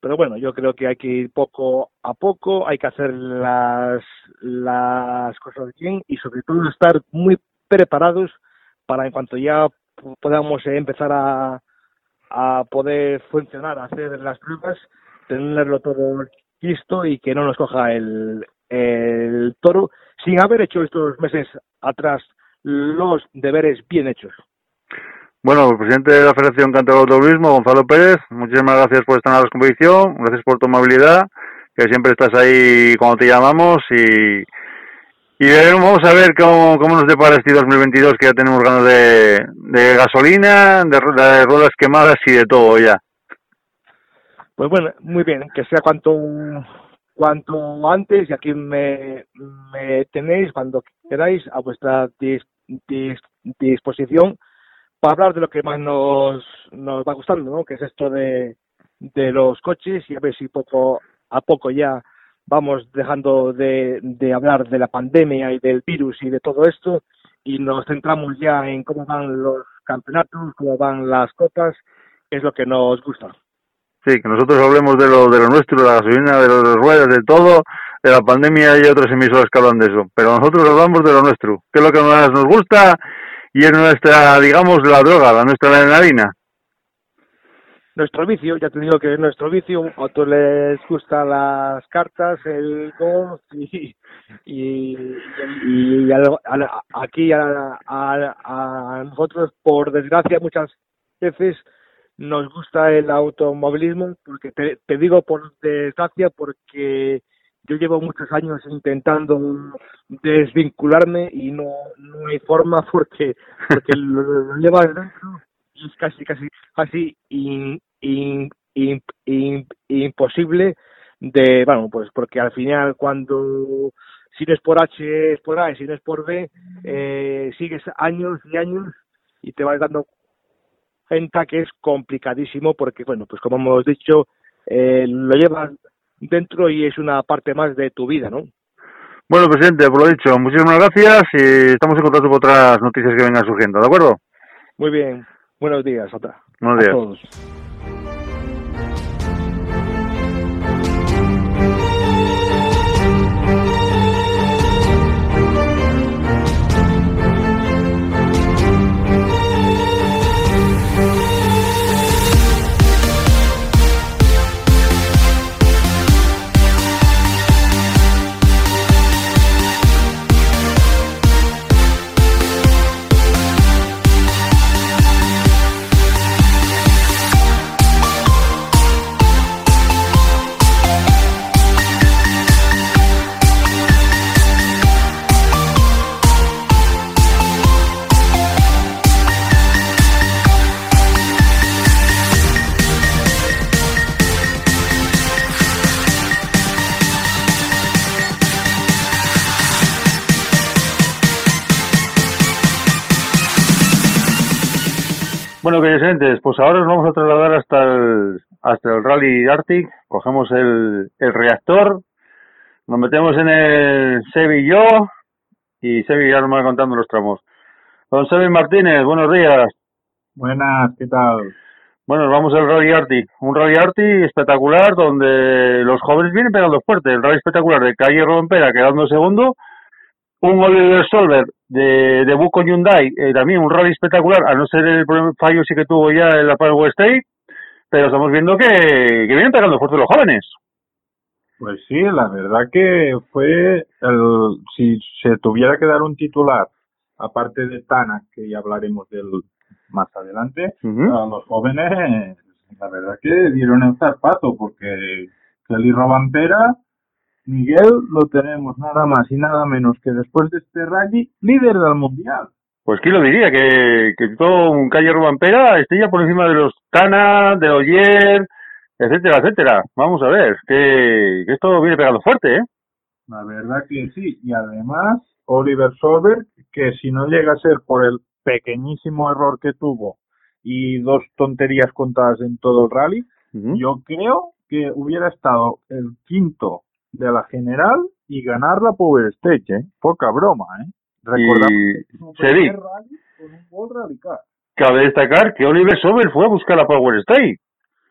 Pero bueno yo creo que hay que ir poco a poco hay que hacer las las cosas bien y sobre todo estar muy preparados para en cuanto ya podamos empezar a a poder funcionar hacer las pruebas tenerlo todo listo y que no nos coja el el toro sin haber hecho estos meses atrás los deberes bien hechos. Bueno, presidente de la Federación Cantabria Automovilismo, Gonzalo Pérez, muchísimas gracias por estar en la competición, gracias por tu amabilidad, que siempre estás ahí cuando te llamamos y, y vamos a ver cómo, cómo nos depara este 2022 que ya tenemos ganas de, de gasolina, de, ruedas quemadas y de todo ya. Pues bueno, muy bien, que sea cuanto cuanto antes y aquí me, me tenéis cuando queráis a vuestra dis, dis, disposición para hablar de lo que más nos, nos va gustando, ¿no? que es esto de, de los coches y a ver si poco a poco ya vamos dejando de, de hablar de la pandemia y del virus y de todo esto y nos centramos ya en cómo van los campeonatos, cómo van las copas, es lo que nos gusta. Sí, que nosotros hablemos de lo, de lo nuestro, de la gasolina, de las ruedas, de todo, de la pandemia y otras emisoras que hablan de eso. Pero nosotros hablamos de lo nuestro, que es lo que más nos gusta y es nuestra, digamos, la droga, la nuestra adrenalina. Nuestro vicio, ya te digo que es nuestro vicio, a otros les gustan las cartas, el golf y, y, a, a, aquí a, a nosotros, por desgracia, muchas veces nos gusta el automovilismo, porque te, digo por desgracia, porque yo llevo muchos años intentando desvincularme y no, no hay forma porque, porque lo, lo llevas dentro es casi, casi, casi in, in, in, imposible de, bueno, pues porque al final cuando si no es por H es por A y si no es por B, eh, sigues años y años y te vas dando cuenta que es complicadísimo porque, bueno, pues como hemos dicho, eh, lo llevas dentro y es una parte más de tu vida, ¿no? Bueno, presidente, por lo dicho, muchísimas gracias y estamos en contacto con otras noticias que vengan surgiendo, ¿de acuerdo? Muy bien. Buenos días, otra. Buenos días. A todos. Bueno, queridos oyentes, pues ahora nos vamos a trasladar hasta el, hasta el Rally Arctic, cogemos el, el reactor, nos metemos en el Sevi y yo, y Sevi ya nos va contando los tramos. Don Sevi Martínez, buenos días. Buenas, ¿qué tal? Bueno, vamos al Rally Arctic, un Rally Arctic espectacular donde los jóvenes vienen pegando fuerte, el Rally espectacular de Calle Rompera quedando segundo, un Oliver Solver de, de Buco Hyundai, eh, también un rally espectacular, a no ser el problema- fallo sí que tuvo ya en la Power State, pero estamos viendo que, que vienen pegando fuerte los jóvenes. Pues sí, la verdad que fue el, si se tuviera que dar un titular, aparte de Tana, que ya hablaremos del más adelante, Ujú. a los jóvenes, la verdad que dieron el zarpazo, porque Kelly Robampera, Miguel, lo tenemos nada más y nada menos que después de este rally, líder del mundial. Pues quién lo diría, que, que todo un calle Robampera esté ya por encima de los Tana, de los Yer, etcétera, etcétera. Vamos a ver, que, que esto viene pegando fuerte, ¿eh? La verdad que sí. Y además, Oliver Solberg, que si no llega a ser por el pequeñísimo error que tuvo y dos tonterías contadas en todo el rally, yo creo que hubiera estado el quinto de la general y ganar la Power Stage, ¿eh? Poca broma, ¿eh? Recordamos se rally con un Rally Car. cabe destacar que Oliver Sober fue a buscar la Power State.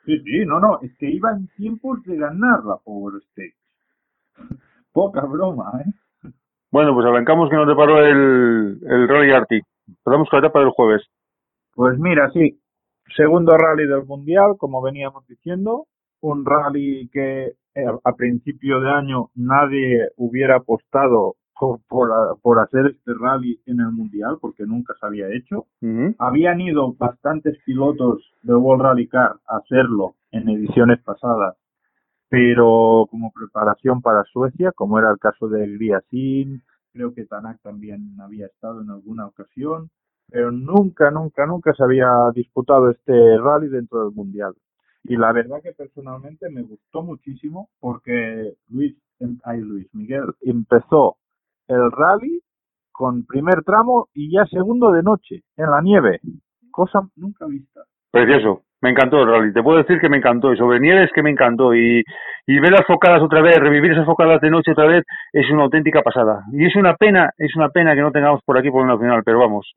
Sí, sí, no, no, es que iba en tiempos de ganar la Power Stage. Poca broma, ¿eh? Bueno, pues arrancamos que nos deparó el, el Rally Arctic. Empezamos con la etapa del jueves. Pues mira, sí, segundo rally del Mundial, como veníamos diciendo, un rally que a principio de año nadie hubiera apostado por, por, por hacer este rally en el Mundial, porque nunca se había hecho. Habían ido bastantes pilotos de World Rally Car a hacerlo en ediciones pasadas, pero como preparación para Suecia, como era el caso de Griasin, creo que Tanak también había estado en alguna ocasión, pero nunca, nunca, nunca se había disputado este rally dentro del Mundial. Y la verdad que personalmente me gustó muchísimo porque Luis, em- ay Luis Miguel empezó el rally con primer tramo y ya segundo de noche en la nieve, cosa nunca vista. Precioso. Me encantó el rally. Te puedo decir que me encantó. Y sobre nieves que me encantó. Y, y ver las focadas otra vez, revivir esas focadas de noche otra vez, es una auténtica pasada. Y es una pena, es una pena que no tengamos por aquí por el Nacional, pero vamos.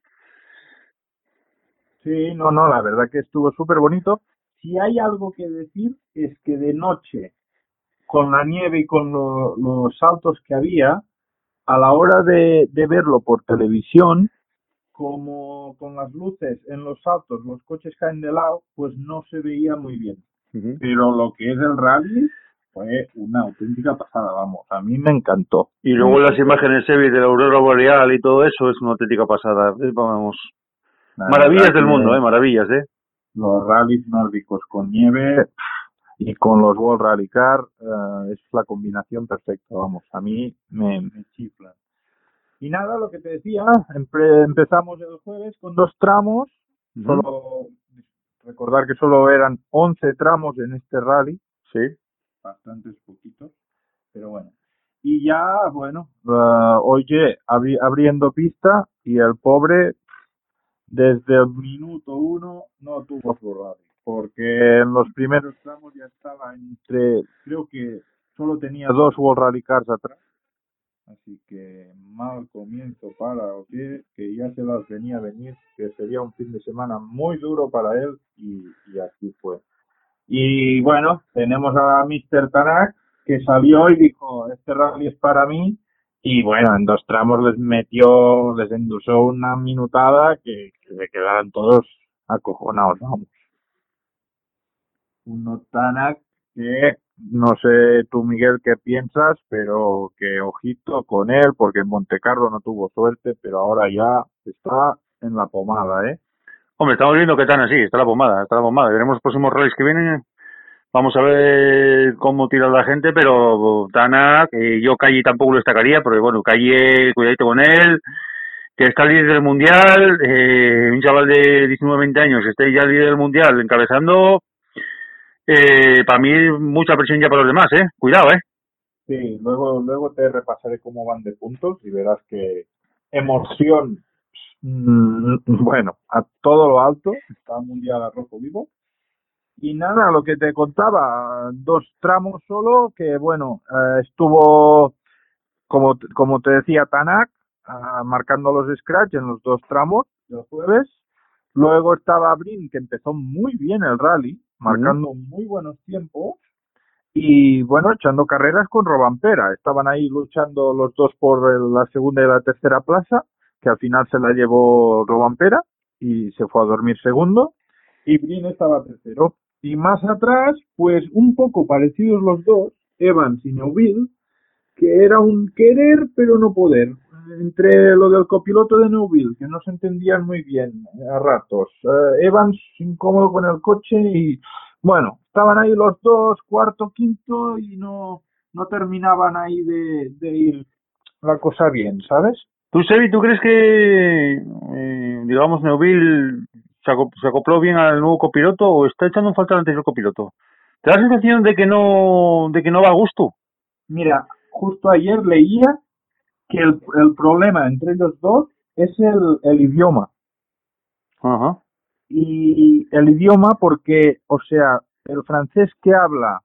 Sí, no, no, la verdad que estuvo súper bonito. Si hay algo que decir es que de noche, con la nieve y con lo- los saltos que había, a la hora de, de verlo por televisión, como con las luces en los saltos, los coches caen de lado, pues no se veía muy bien. Pero lo que es el rally fue una auténtica pasada, vamos, a mí me encantó. Y luego las imágenes Sevi de la aurora boreal y todo eso es una auténtica pasada. Eh, Vamos. La Maravillas del mundo, eh, maravillas, eh. Los rallies nórdicos con nieve y con los World Rally Car eh, es la combinación perfecta, vamos, a mí me, me chiflan. Y nada, lo que te decía, empe- empezamos el jueves con dos tramos, solo recordar que solo eran 11 tramos en este rally, Sí. bastantes poquitos, pero bueno. Y ya, bueno, eh, oye, abri- abriendo pista y el pobre desde el minuto uno no tuvo su porque en los primeros tramos ya estaba entre, creo que solo tenía dos World Rally Cars atrás, Así que mal comienzo para Otier, que ya se las venía a venir, que sería un fin de semana muy duro para él y, y así fue. Y bueno, tenemos a Mr. Tanak, que salió y dijo, este rally es para mí. Y bueno, en dos tramos les metió, les endusó una minutada que, se quedaron todos acojonados, vamos. Un Tanak que no sé tú, Miguel, qué piensas, pero que ojito con él, porque en Montecarlo no tuvo suerte, pero ahora ya está en la pomada, ¿eh? Hombre, estamos viendo que tan así, está la pomada, está la pomada. Veremos los próximos rallies que vienen. Vamos a ver cómo tira la gente, pero Tana, que yo Calle tampoco lo destacaría, porque bueno, Calle, cuidadito con él, que está líder del mundial, eh, un chaval de 19-20 años, que esté ya líder del mundial encabezando, eh, para mí mucha presión ya para los demás, ¿eh? Cuidado, ¿eh? Sí, luego, luego te repasaré cómo van de puntos y verás que emoción, mm, bueno, a todo lo alto, está mundial a rojo vivo. Y nada, lo que te contaba, dos tramos solo, que bueno, eh, estuvo, como, como te decía, Tanak, ah, marcando los scratch en los dos tramos del jueves. Luego estaba Brin, que empezó muy bien el rally, marcando muy buenos tiempos y bueno, echando carreras con Robampera. Estaban ahí luchando los dos por la segunda y la tercera plaza, que al final se la llevó Robampera y se fue a dormir segundo. Y Brin estaba tercero. Y más atrás, pues un poco parecidos los dos, Evans y Neuville, que era un querer pero no poder. Entre lo del copiloto de Neuville, que no se entendían muy bien a ratos. Eh, Evans incómodo con el coche y bueno, estaban ahí los dos, cuarto, quinto y no, no terminaban ahí de, ir la cosa bien, ¿sabes? ¿Tú, Sebi, tú crees que, eh, digamos, Neuville se, aco- se acopló bien al nuevo copiloto o está echando en falta al anterior copiloto? ¿Te da la sensación de que no, de que no va a gusto? Mira, justo ayer leía que el, el problema entre ellos dos es el, el idioma. Ajá. y el idioma porque, o sea, el francés que habla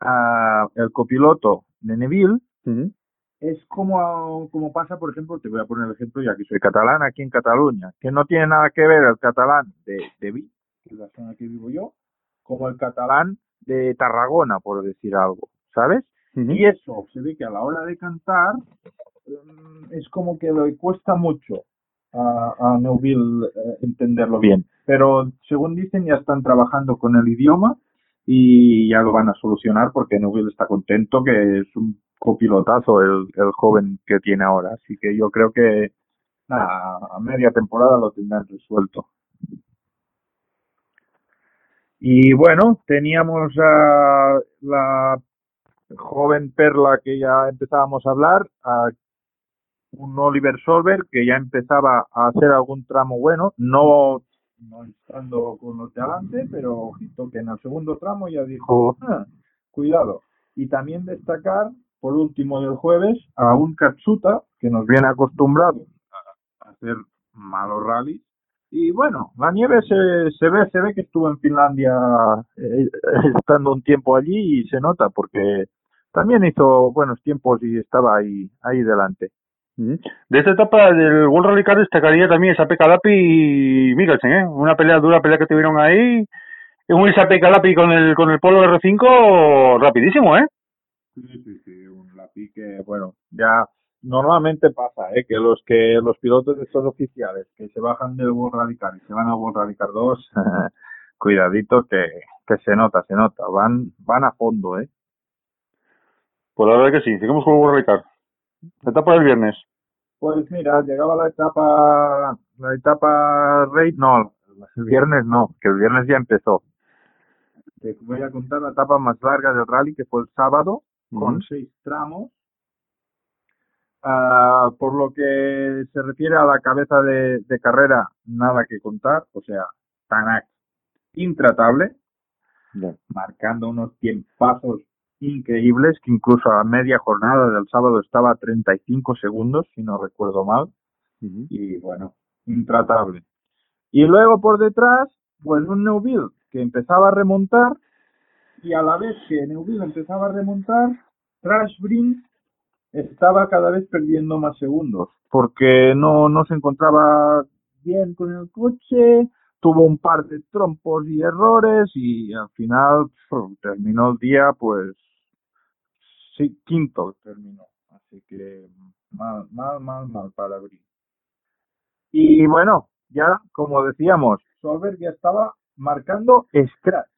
ah, el copiloto de Neville. Es como, como pasa, por ejemplo, te voy a poner el ejemplo, ya que soy catalán aquí en Cataluña, que no tiene nada que ver el catalán de, de Vic, que es la zona que vivo yo, como el catalán de Tarragona, por decir algo, ¿sabes? Y eso se ve que a la hora de cantar mm, es como que le cuesta mucho a, a Neuville eh, entenderlo bien. Pero según dicen ya están trabajando con el idioma y ya lo van a solucionar porque Neuville está contento que es un copilotazo el, el joven que tiene ahora. Así que yo creo que nada, a media temporada lo tendrán resuelto. Y bueno, teníamos a la joven perla que ya empezábamos a hablar, a un Oliver Solver que ya empezaba a hacer algún tramo bueno, no, no estando con los de adelante, pero ojito que en el segundo tramo ya dijo, "Ah, cuidado. Y también destacar, por último del jueves, a un Katsuta que nos viene acostumbrado a hacer malos rallies. Y bueno, la nieve se, se ve, se ve que estuvo en Finlandia eh, estando un tiempo allí y se nota porque también hizo buenos tiempos y estaba ahí, ahí delante. De esta etapa del World Rally Car destacaría también esa Lapi y Mikkelsen, ¿eh? Una pelea dura, pelea que tuvieron ahí. Un Isape Lapi con el, con el Polo R5 rapidísimo, ¿eh? Sí, sí, sí, lápiz que, bueno, ya normalmente pasa, ¿eh? Que los que los pilotos de estos oficiales que se bajan del World Rally Car y se van al World Rally Car 2, cuidadito que, que se nota, se nota, van van a fondo, ¿eh? Pues la verdad que sí. Seguimos con el World. La etapa del viernes. Pues mira, llegaba la etapa, la etapa rey, no, el viernes no, que el viernes ya empezó. Te voy a contar la etapa más larga del rally, que fue el sábado, con Ujú. seis tramos. Ah, por lo que se refiere a la cabeza de, de carrera, nada que contar, o sea, Tanak intratable, marcando unos tiempazos increíbles, que incluso a media jornada del sábado estaba a 35 segundos, si no recuerdo mal, y bueno, intratable. Y luego por detrás, pues un Neuville que empezaba a remontar, y a la vez que Neuville empezaba a remontar, Trash Brink estaba cada vez perdiendo más segundos porque no, no se encontraba bien con el coche, tuvo un par de trompos y errores y al final terminó el día pues quinto terminó. Así que mal, mal, mal, mal para abrir. Y bueno, ya como decíamos, Solberg ya estaba marcando scratch.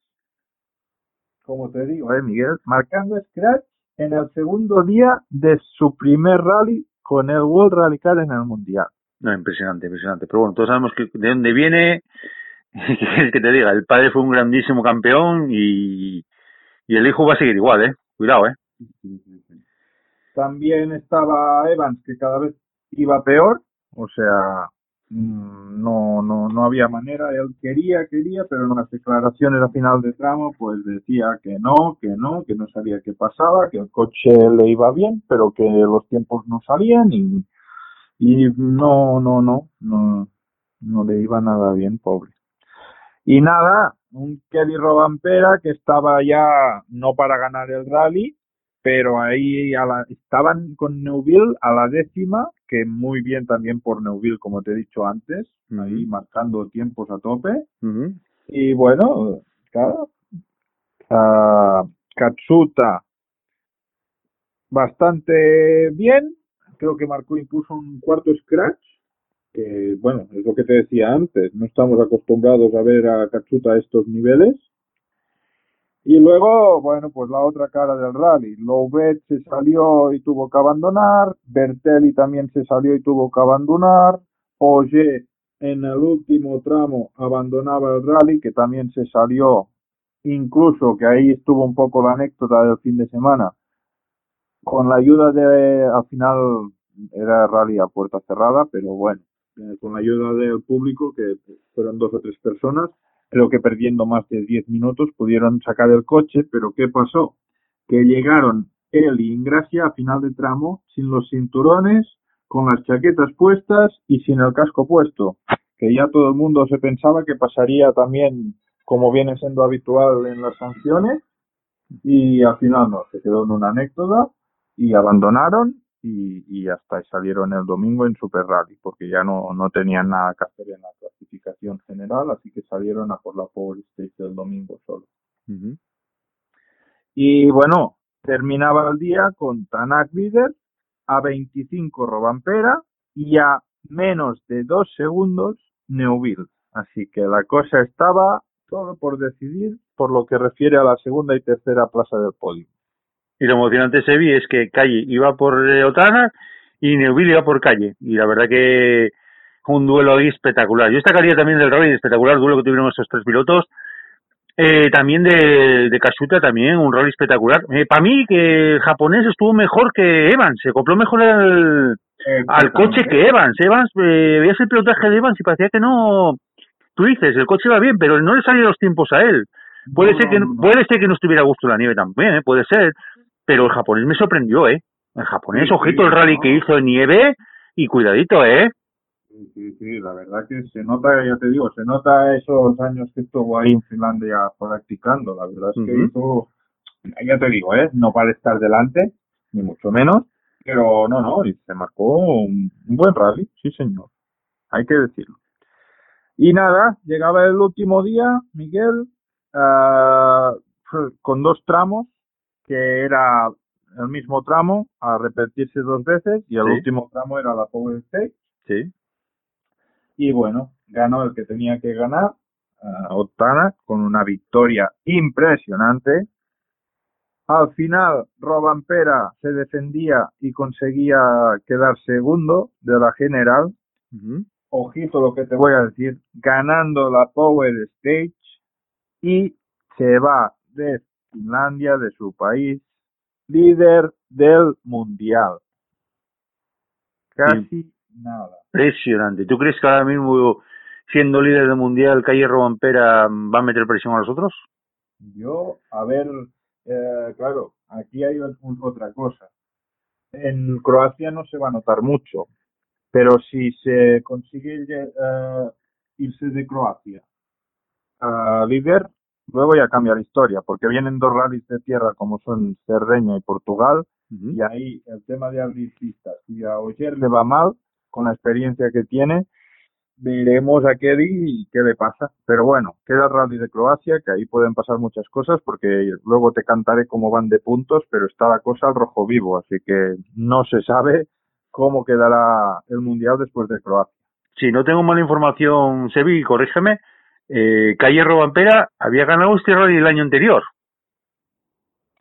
Como te digo, eh, Miguel, marcando scratch en el segundo día de su primer rally con el World Rally Car en el Mundial. No, impresionante, impresionante. Pero bueno, todos sabemos que de dónde viene, que te diga, el padre fue un grandísimo campeón y, y el hijo va a seguir igual, ¿eh? Cuidado, ¿eh? También estaba Evans, que cada vez iba peor, o sea, no, no, no había manera, él quería, quería, pero en las declaraciones a final de tramo, pues decía que no, que no, que no sabía qué pasaba, que el coche le iba bien, pero que los tiempos no salían y, y no, no, no, no, no le iba nada bien, pobre. Y nada, un Kelly Robampera que estaba ya no para ganar el rally, pero ahí a la, estaban con Neuville a la décima, que muy bien también por Neuville, como te he dicho antes, ahí marcando tiempos a tope. Y bueno, claro, uh, Katsuta bastante bien, creo que marcó incluso un cuarto scratch, que bueno, es lo que te decía antes, no estamos acostumbrados a ver a Katsuta a estos niveles y luego, bueno, pues la otra cara del rally. Louvet se salió y tuvo que abandonar. Bertelli también se salió y tuvo que abandonar. Oye, en el último tramo abandonaba el rally, que también se salió, incluso que ahí estuvo un poco la anécdota del fin de semana. Con la ayuda de, al final era rally a puerta cerrada, pero bueno, eh, con la ayuda del público, que fueron dos o tres personas, creo que perdiendo más de 10 minutos pudieron sacar el coche, pero ¿qué pasó? Que llegaron él y Ingracia a final de tramo sin los cinturones, con las chaquetas puestas y sin el casco puesto, que ya todo el mundo se pensaba que pasaría también como viene siendo habitual en las sanciones y al final no, se quedó en una anécdota y abandonaron y, y hasta salieron el domingo en Super Rally porque ya no, no tenían nada que hacer en la clasificación general, así que salieron a por la Power Stage del domingo solo. Y bueno, terminaba el día con Tanak líder, a 25 Robampera y a menos de dos segundos Neuville. Así que la cosa estaba todo por decidir por lo que refiere a la segunda y tercera plaza del podio. Y lo emocionante se vi es que Calle iba por eh, Otana y Neuville iba por Calle. Y la verdad que un duelo ahí espectacular. Yo destacaría también del rally, espectacular duelo que tuvieron estos tres pilotos. Eh, también de, de Kasuta, también un rally espectacular. Eh, Para mí, que el japonés estuvo mejor que Evans, se acopló mejor al, al coche que Evans. Evans, eh, veías el pilotaje de Evans y parecía que no. Tú dices, el coche iba bien, pero no le salían los tiempos a él. Puede ser que puede ser que no estuviera a gusto la nieve también, ¿eh? puede ser, pero el japonés me sorprendió, ¿eh? El japonés, Sí, ojito sí, el rally no. que hizo en nieve y cuidadito, ¿eh? Sí, sí, sí, la verdad que se nota, ya te digo, se nota esos años que estuvo ahí en Finlandia practicando. La verdad es que hizo, ya te digo, ¿eh? No para estar delante, ni mucho menos, pero no, no, y se marcó un, un buen rally, sí señor, hay que decirlo. Y nada, llegaba el último día, Miguel, ah, con dos tramos, que era el mismo tramo a repetirse dos veces, y el Sí. último tramo era la Power Stage. Sí. Y bueno, ganó el que tenía que ganar, uh, Otana, con una victoria impresionante. Al final, Robampera se defendía y conseguía quedar segundo de la general. Ojito lo que te voy a decir, ganando la Power Stage y se va de Finlandia, de su país, líder del mundial. Casi nada. Impresionante. ¿Tú crees que ahora mismo, siendo líder del mundial, Calle Robampera va a meter presión a los otros? Yo, a ver, eh, claro, aquí hay un- otra cosa. En Croacia no se va a notar mucho, pero si se consigue eh, irse de Croacia a líder, luego ya cambia la historia, porque vienen dos rallies de tierra como son Cerdeña y Portugal, y ahí el tema de abrir pistas. Si a Oyer le va mal, con la experiencia que tiene, veremos a Kelly y qué le pasa. Pero bueno, queda el Rally de Croacia, que ahí pueden pasar muchas cosas, porque luego te cantaré cómo van de puntos, pero está la cosa al rojo vivo, así que no se sabe cómo quedará el Mundial después de Croacia. Si no tengo mala información, Sebi, corrígeme, eh, Calle Robampera había ganado este rally el año anterior.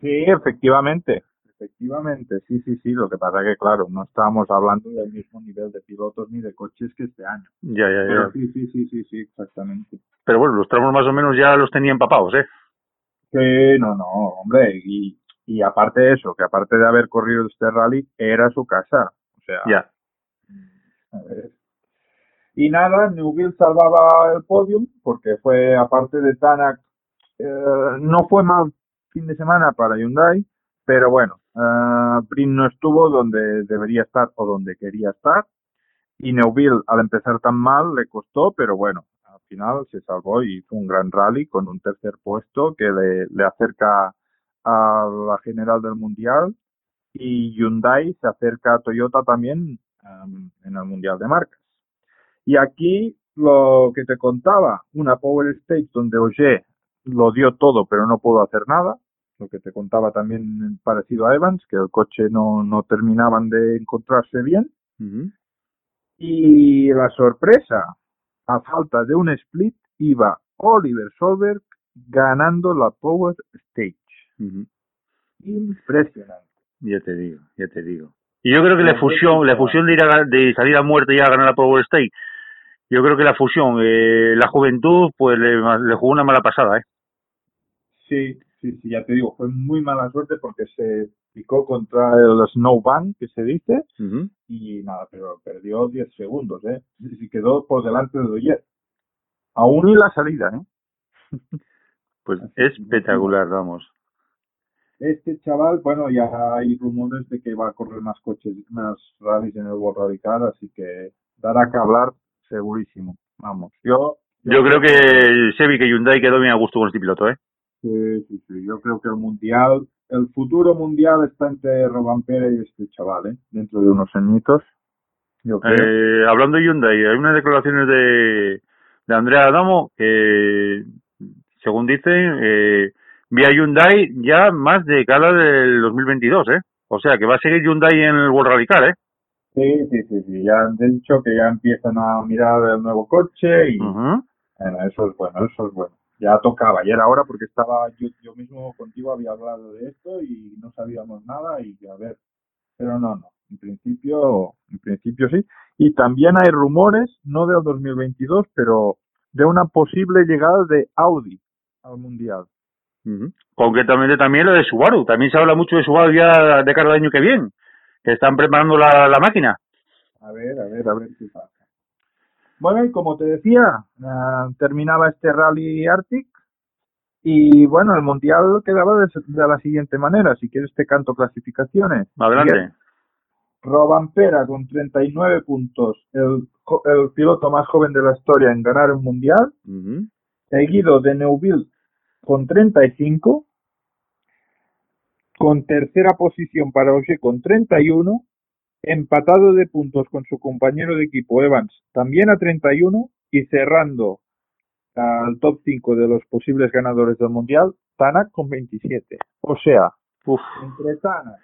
Sí, efectivamente, efectivamente, sí, sí, sí. Lo que pasa que, claro, no estábamos hablando del mismo nivel de pilotos ni de coches que este año. Ya, ya, ya. Pero sí, sí, sí, sí, sí, exactamente. Pero bueno, los tramos más o menos ya los tenía empapados, ¿eh? Sí, no, no, hombre, y, y aparte de eso, que aparte de haber corrido este rally, era su casa. O sea, Ya. a ver. Y nada, Newville salvaba el podium porque fue, aparte de Tanak, eh, no fue mal fin de semana para Hyundai, pero bueno, eh, Prin no estuvo donde debería estar o donde quería estar. Y Neuville, al empezar tan mal, le costó, pero bueno, al final se salvó y hizo un gran rally con un tercer puesto que le, le acerca a la general del mundial. Y Hyundai se acerca a Toyota también em, en el mundial de marcas. Y aquí lo que te contaba, una Power Stage donde Ogier lo dio todo pero no pudo hacer nada, lo que te contaba también parecido a Evans, que el coche no, no terminaban de encontrarse bien. Y la sorpresa, a falta de un split, iba Oliver Solberg ganando la Power Stage. Impresionante. Ya te digo, ya te digo. Y yo creo que la fusión, la fusión de ir a, de salir a muerte y a ganar la Power State, yo creo que la fusión, eh, la juventud, pues le, le jugó una mala pasada, ¿eh? Sí, sí, sí, ya te digo, fue muy mala suerte porque se picó contra el Snowbank, que se dice, y nada, pero perdió 10 segundos, ¿eh? Y quedó por delante de Doyer. Aún y la salida, ¿eh? Pues que espectacular, vamos. Este chaval, bueno, ya hay rumores de que va a correr más coches, más rallies en el World Rally Car, así que dará que hablar segurísimo. Vamos, yo... Yo creo que Sebi, que Hyundai quedó bien a gusto con este piloto, ¿eh? Sí, sí, sí, yo creo que el mundial, el futuro mundial está entre Robampera y este chaval, ¿eh? Dentro de unos añitos, yo creo. Eh, hablando de Hyundai, hay unas declaraciones de, de Andrea Adamo que, según dicen, eh, vi a Hyundai ya más de cara del 2022, ¿eh? O sea, que va a seguir Hyundai en el World Rally Car, ¿eh? Sí, sí, sí, sí, ya han dicho que ya empiezan a mirar el nuevo coche y bueno, eso es bueno, eso es bueno. Ya tocaba, y era hora porque estaba, yo, yo mismo contigo había hablado de esto y no sabíamos nada y a ver, pero no, no, en principio, en principio sí. Y también hay rumores, no del 2022, pero de una posible llegada de Audi al Mundial. Concretamente también lo de Subaru. También se habla mucho de Subaru ya de cara al año que viene. Que están preparando la, la máquina. A ver, a ver, a ver qué pasa. Bueno, y como te decía, ah, terminaba este rally Arctic y bueno, el mundial quedaba de, de la siguiente manera. Si quieres te canto clasificaciones. Adelante. Robampera con 39 puntos, el, el piloto más joven de la historia en ganar un mundial, seguido de Neuville con 35, con tercera posición para Ogier con 31, empatado de puntos con su compañero de equipo Evans también a 31 y cerrando al top 5 de los posibles ganadores del mundial, Tanak con 27. O sea, Uf. entre Tanak,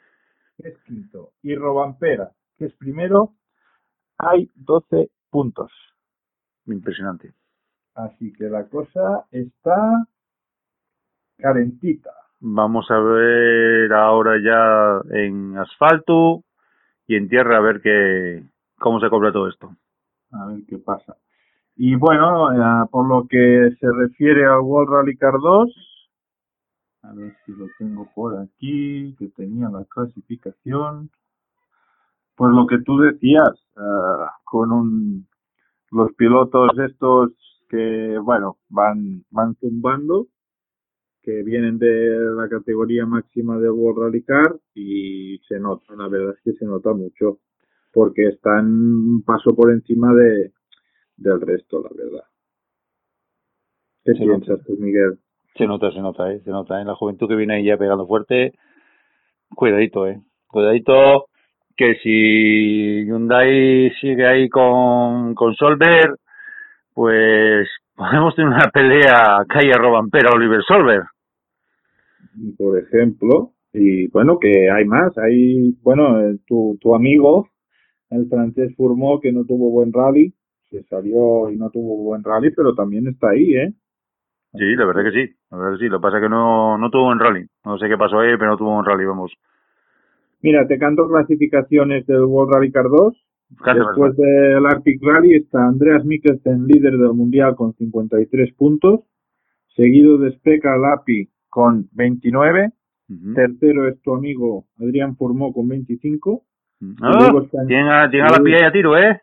que es quinto, y Robampera, que es primero, hay 12 puntos. Impresionante. Así que la cosa está calentita. Vamos a ver ahora ya en asfalto y en tierra a ver qué, cómo se cobra todo esto. A ver qué pasa. Y bueno, por lo que se refiere al World Rally Car 2, a ver si lo tengo por aquí, que tenía la clasificación. Pues lo que tú decías, eh, con un, los pilotos estos que, bueno, van, van zumbando, que vienen de la categoría máxima del World Rally Car y se nota, la verdad es que se nota mucho, porque están un paso por encima de, del resto, la verdad. ¿Qué Se piensas tú, Miguel? Se nota, se nota, ¿eh? Se nota, ¿eh? La juventud que viene ahí ya pegando fuerte. Cuidadito, ¿eh? cuidadito que si Hyundai sigue ahí con, con Solver, pues podemos tener una pelea calle Robampera Oliver Solver. Por ejemplo, y bueno, que hay más, hay, bueno, eh, tu, tu amigo, el francés Fourmont, que no tuvo buen rally, se salió y no tuvo buen rally, pero también está ahí, ¿eh? Sí, la verdad que sí, la verdad que sí, lo que pasa es que no, no tuvo buen rally, no sé qué pasó ahí, pero no tuvo buen rally, vamos. Mira, te canto clasificaciones del World Rally Car 2. Después del Arctic Rally está Andreas Mikkelsen, líder del mundial con 53 puntos, seguido de Speka Lapi con 29, tercero es tu amigo Adrián Formó con 25. Ah, tiene a, tiene a la pilla y a tiro, ¿eh?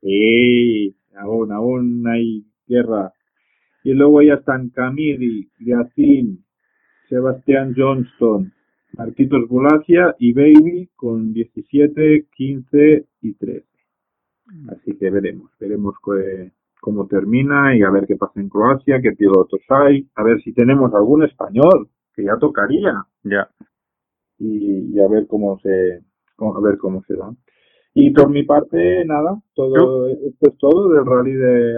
Sí, aún, aún hay guerra. Y luego ya están Camiri, Yacine, Sebastián Johnston, Marquitos Bulacia y Baby con 17, 15 y 13. Así que veremos, veremos cómo termina y a ver qué pasa en Croacia, qué pilotos hay, a ver si tenemos algún español, que ya tocaría. Ya. Y, a ver cómo se, a ver cómo se da. Y por mi parte, nada, todo, esto es todo del rally de,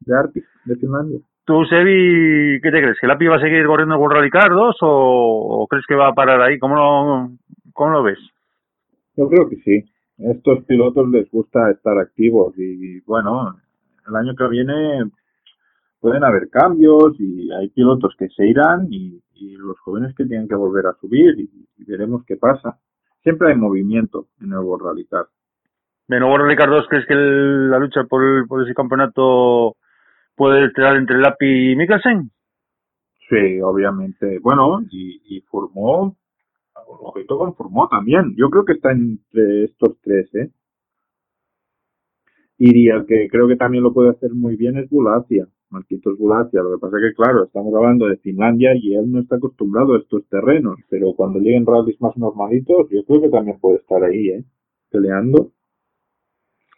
de Arctic, de Finlandia. ¿Tú, Sebi, qué te crees? ¿Que Lapi va a seguir corriendo con Rally Car 2 o, crees que va a parar ahí? ¿Cómo lo, ¿Cómo lo ves? Yo creo que sí. A estos pilotos les gusta estar activos y, bueno, el año que viene pueden haber cambios y hay pilotos que se irán y, los jóvenes que tienen que volver a subir y, veremos qué pasa. Siempre hay movimiento en el World Rally Car. Bueno, World Rally Car 2, ¿crees que la lucha por, por ese campeonato puede estar entre Lapi y Mikkelsen? Sí, obviamente. Bueno, y, y formó, ojito con formó también. Yo creo que está entre estos tres, ¿eh? Y el que creo que también lo puede hacer muy bien es Bulacia, Marquitos Bulacia. Lo que pasa es que, claro, estamos hablando de Finlandia y él no está acostumbrado a estos terrenos, pero cuando lleguen rallies más normalitos, yo creo que también puede estar ahí, ¿eh? Peleando.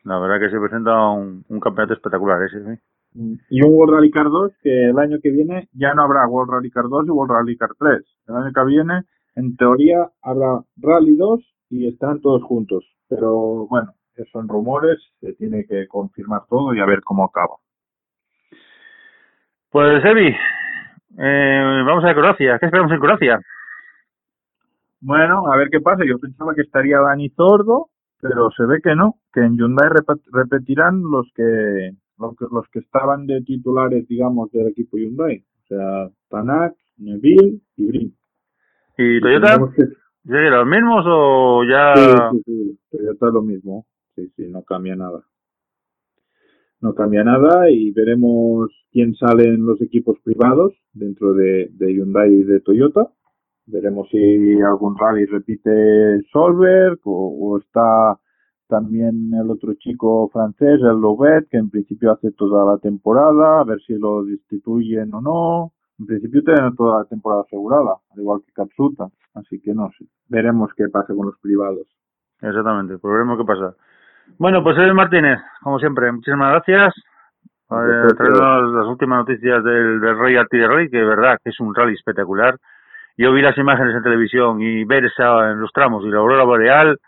La verdad que se presenta un, un campeonato espectacular ese, ¿eh? y un World Rally Car 2 que el año que viene ya no habrá World Rally Car 2 y World Rally Car 3. El año que viene, en teoría, habrá Rally 2 y están todos juntos. Pero bueno, son rumores, se tiene que confirmar todo y a ver cómo acaba. Pues Evi, eh, vamos a Croacia. ¿Qué esperamos en Croacia? Bueno, a ver qué pasa. Yo pensaba que estaría Dani Zordo, pero se ve que no, que en Hyundai repetirán los que los que, los que estaban de titulares, digamos, del equipo Hyundai. O sea, Tanak, Neville y Brin. ¿Y Toyota? Los mismos o ya...? Sí, sí, sí, Toyota es lo mismo. Sí, sí, no cambia nada. No cambia nada y veremos quién sale en los equipos privados dentro de, Hyundai y de Toyota. Veremos si algún rally repite Solberg o está también el otro chico francés, el Lobet, que en principio hace toda la temporada, a ver si lo destituyen o no. En principio tienen toda la temporada asegurada, al igual que Katsuta. Así que no sé. Veremos qué pasa con los privados. Exactamente, pues veremos qué pasa. Bueno, pues Evel Martínez, como siempre, muchísimas gracias. Eh, traernos las últimas noticias del, del Rey Rey, que de verdad que es un rally espectacular. Yo vi las imágenes en televisión y ver esa, en los tramos y la aurora boreal,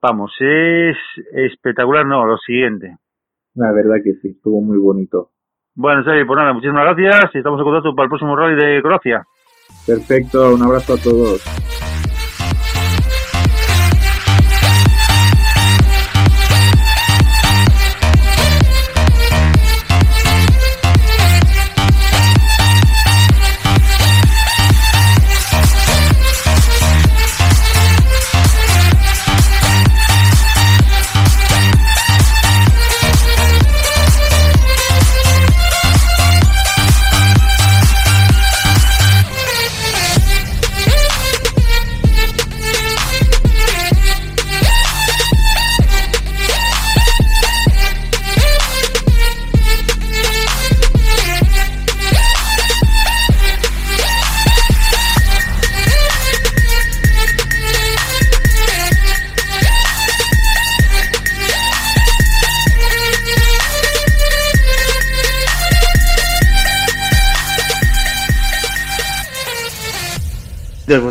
Vamos, es espectacular, no, lo siguiente. La verdad que sí, estuvo muy bonito. Bueno, Sergio, pues nada, muchísimas gracias y estamos en contacto para el próximo rally de Croacia. Perfecto, un abrazo a todos.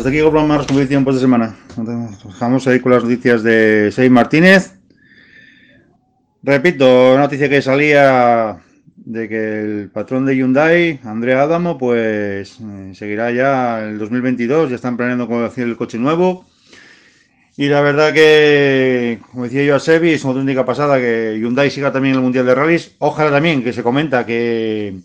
De aquí con más competición por de semana. Dejamos ahí con las noticias de Sey Martínez. Repito, noticia que salía de que el patrón de Hyundai, Andrea Adamo, pues eh, seguirá ya el 2022, ya están planeando cómo hacer el coche nuevo. Y la verdad que, como decía yo a Sebi, es una auténtica pasada que Hyundai siga también en el Mundial de Rallys. Ojalá también que se comenta que,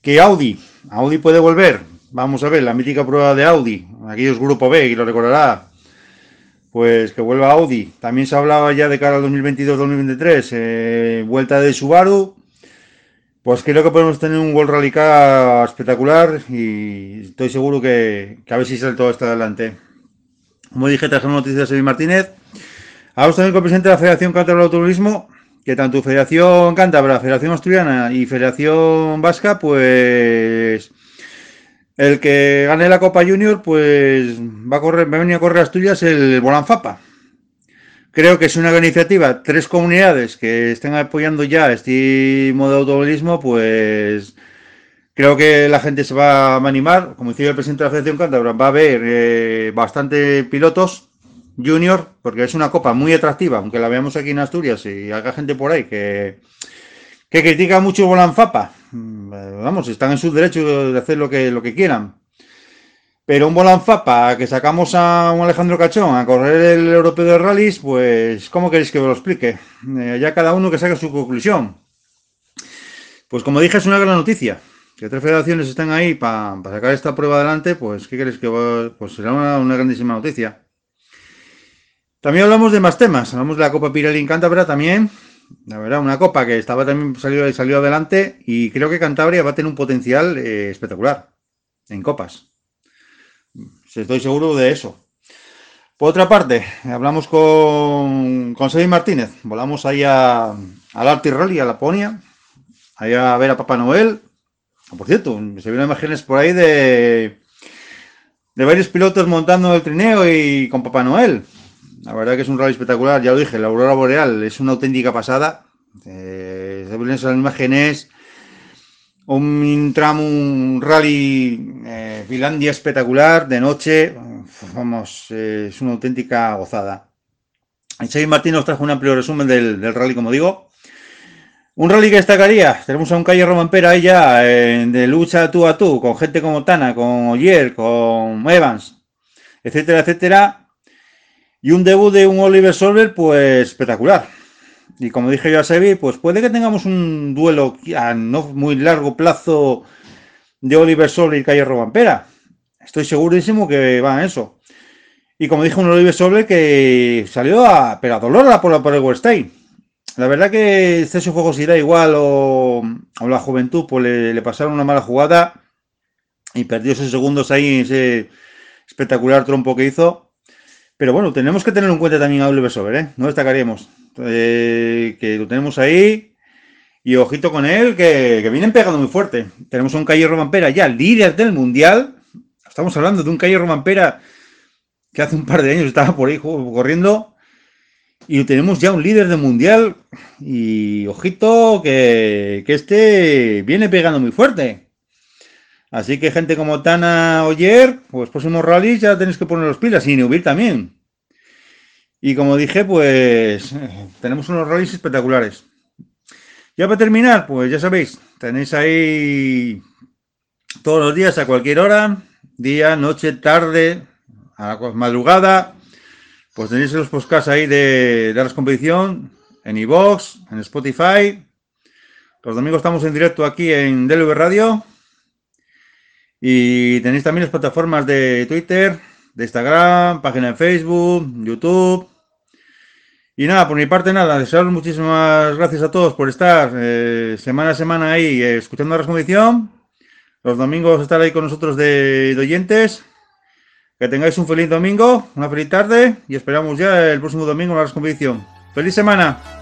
que Audi, Audi puede volver. Vamos a ver, la mítica prueba de Audi, aquellos grupo B, y lo recordará, pues que vuelva Audi. También se hablaba ya de cara al 2022-2023, eh, vuelta de Subaru. Pues creo que podemos tener un World Rally Car espectacular y estoy seguro que, a ver si sale todo esto adelante. Como dije, trajimos noticias de Martínez. Ahora también con el presidente de la Federación Cántabra de Automovilismo, que tanto Federación Cántabra, Federación Asturiana y Federación Vasca, pues el que gane la Copa Junior, pues va a correr, va a venir a correr Asturias el Bolanfapa. Creo que es una iniciativa, tres comunidades que estén apoyando ya este modo de automovilismo, pues Creo que la gente se va a animar, como decía el presidente de la Federación Cántabra, va a haber eh, bastante pilotos junior, porque es una copa muy atractiva, aunque la veamos aquí en Asturias y haga gente por ahí que, que critica mucho Bolanfapa. Mm, vamos, están en su derecho de hacer lo que, lo que quieran. Pero un Bolanfapa que sacamos a un Alejandro Cachón a correr el europeo de rallies, pues, ¿cómo queréis que os lo explique? Eh, ya cada uno que saque su conclusión. Pues como dije, es una gran noticia que tres federaciones están ahí para sacar esta prueba adelante, pues, ¿qué crees que Pues será una, grandísima noticia. También hablamos de más temas. Hablamos de la Copa Pirelli en Cantabria también. La verdad, una copa que estaba también salió, salió adelante y creo que Cantabria va a tener un potencial eh, espectacular en copas. Estoy seguro de eso. Por otra parte, hablamos con, con Martínez. Volamos ahí al Arti Rally, a Laponia, ahí a ver a Papá Noel, por cierto, se vieron imágenes por ahí de, de varios pilotos montando el trineo y con Papá Noel. La verdad que es un rally espectacular, ya lo dije, la aurora boreal es una auténtica pasada. Eh, esas imágenes, un tramo, un rally eh, Finlandia espectacular de noche. Vamos, eh, es una auténtica gozada. Xavi Martín nos trajo un amplio resumen del, del rally, como digo. Un rally que destacaría, tenemos a un Calle Romampera ahí ya eh, de lucha tú a tú, con gente como Tana, con Oyer, con Evans, etcétera, etcétera. Y un debut de un Oliver Solver, pues espectacular. Y como dije yo a Sebi, pues puede que tengamos un duelo a no muy largo plazo de Oliver Solver y Calle Romampera. Estoy segurísimo que va a eso. Y como dije, un Oliver Solver que salió a, pero a dolor por, por el Westain la verdad que exceso jugosidad igual o, o la juventud pues le, pasaron una mala jugada y perdió esos segundos ahí ese espectacular trompo que hizo. Pero bueno, tenemos que tener en cuenta también a Oliver ¿eh? No destacaríamos. Eh, que lo tenemos ahí. Y ojito con él, que, vienen pegando muy fuerte. Tenemos un Calle Romampera ya líder del mundial. Estamos hablando de un Calle Romampera que hace un par de años estaba por ahí corriendo y tenemos ya un líder de mundial. Y ojito que, que este viene pegando muy fuerte. Así que gente como Tana Oyer, pues próximos rallies ya tenéis que poner los pilas y Neuville también. Y como dije, pues tenemos unos rallies espectaculares. Ya para terminar, pues ya sabéis, tenéis ahí todos los días a cualquier hora, día, noche, tarde, a la madrugada, pues tenéis los podcasts ahí de, de competición en iVoox, en Spotify. Los domingos estamos en directo aquí en DLV Radio. Y tenéis también las plataformas de Twitter, de Instagram, página de Facebook, YouTube. Y nada, por mi parte nada, desearos muchísimas gracias a todos por estar eh, semana a semana ahí eh, escuchando la competición. Los domingos estar ahí con nosotros de, de oyentes. Que tengáis un feliz domingo, una feliz tarde y esperamos ya el próximo domingo en la competición. ¡Feliz semana!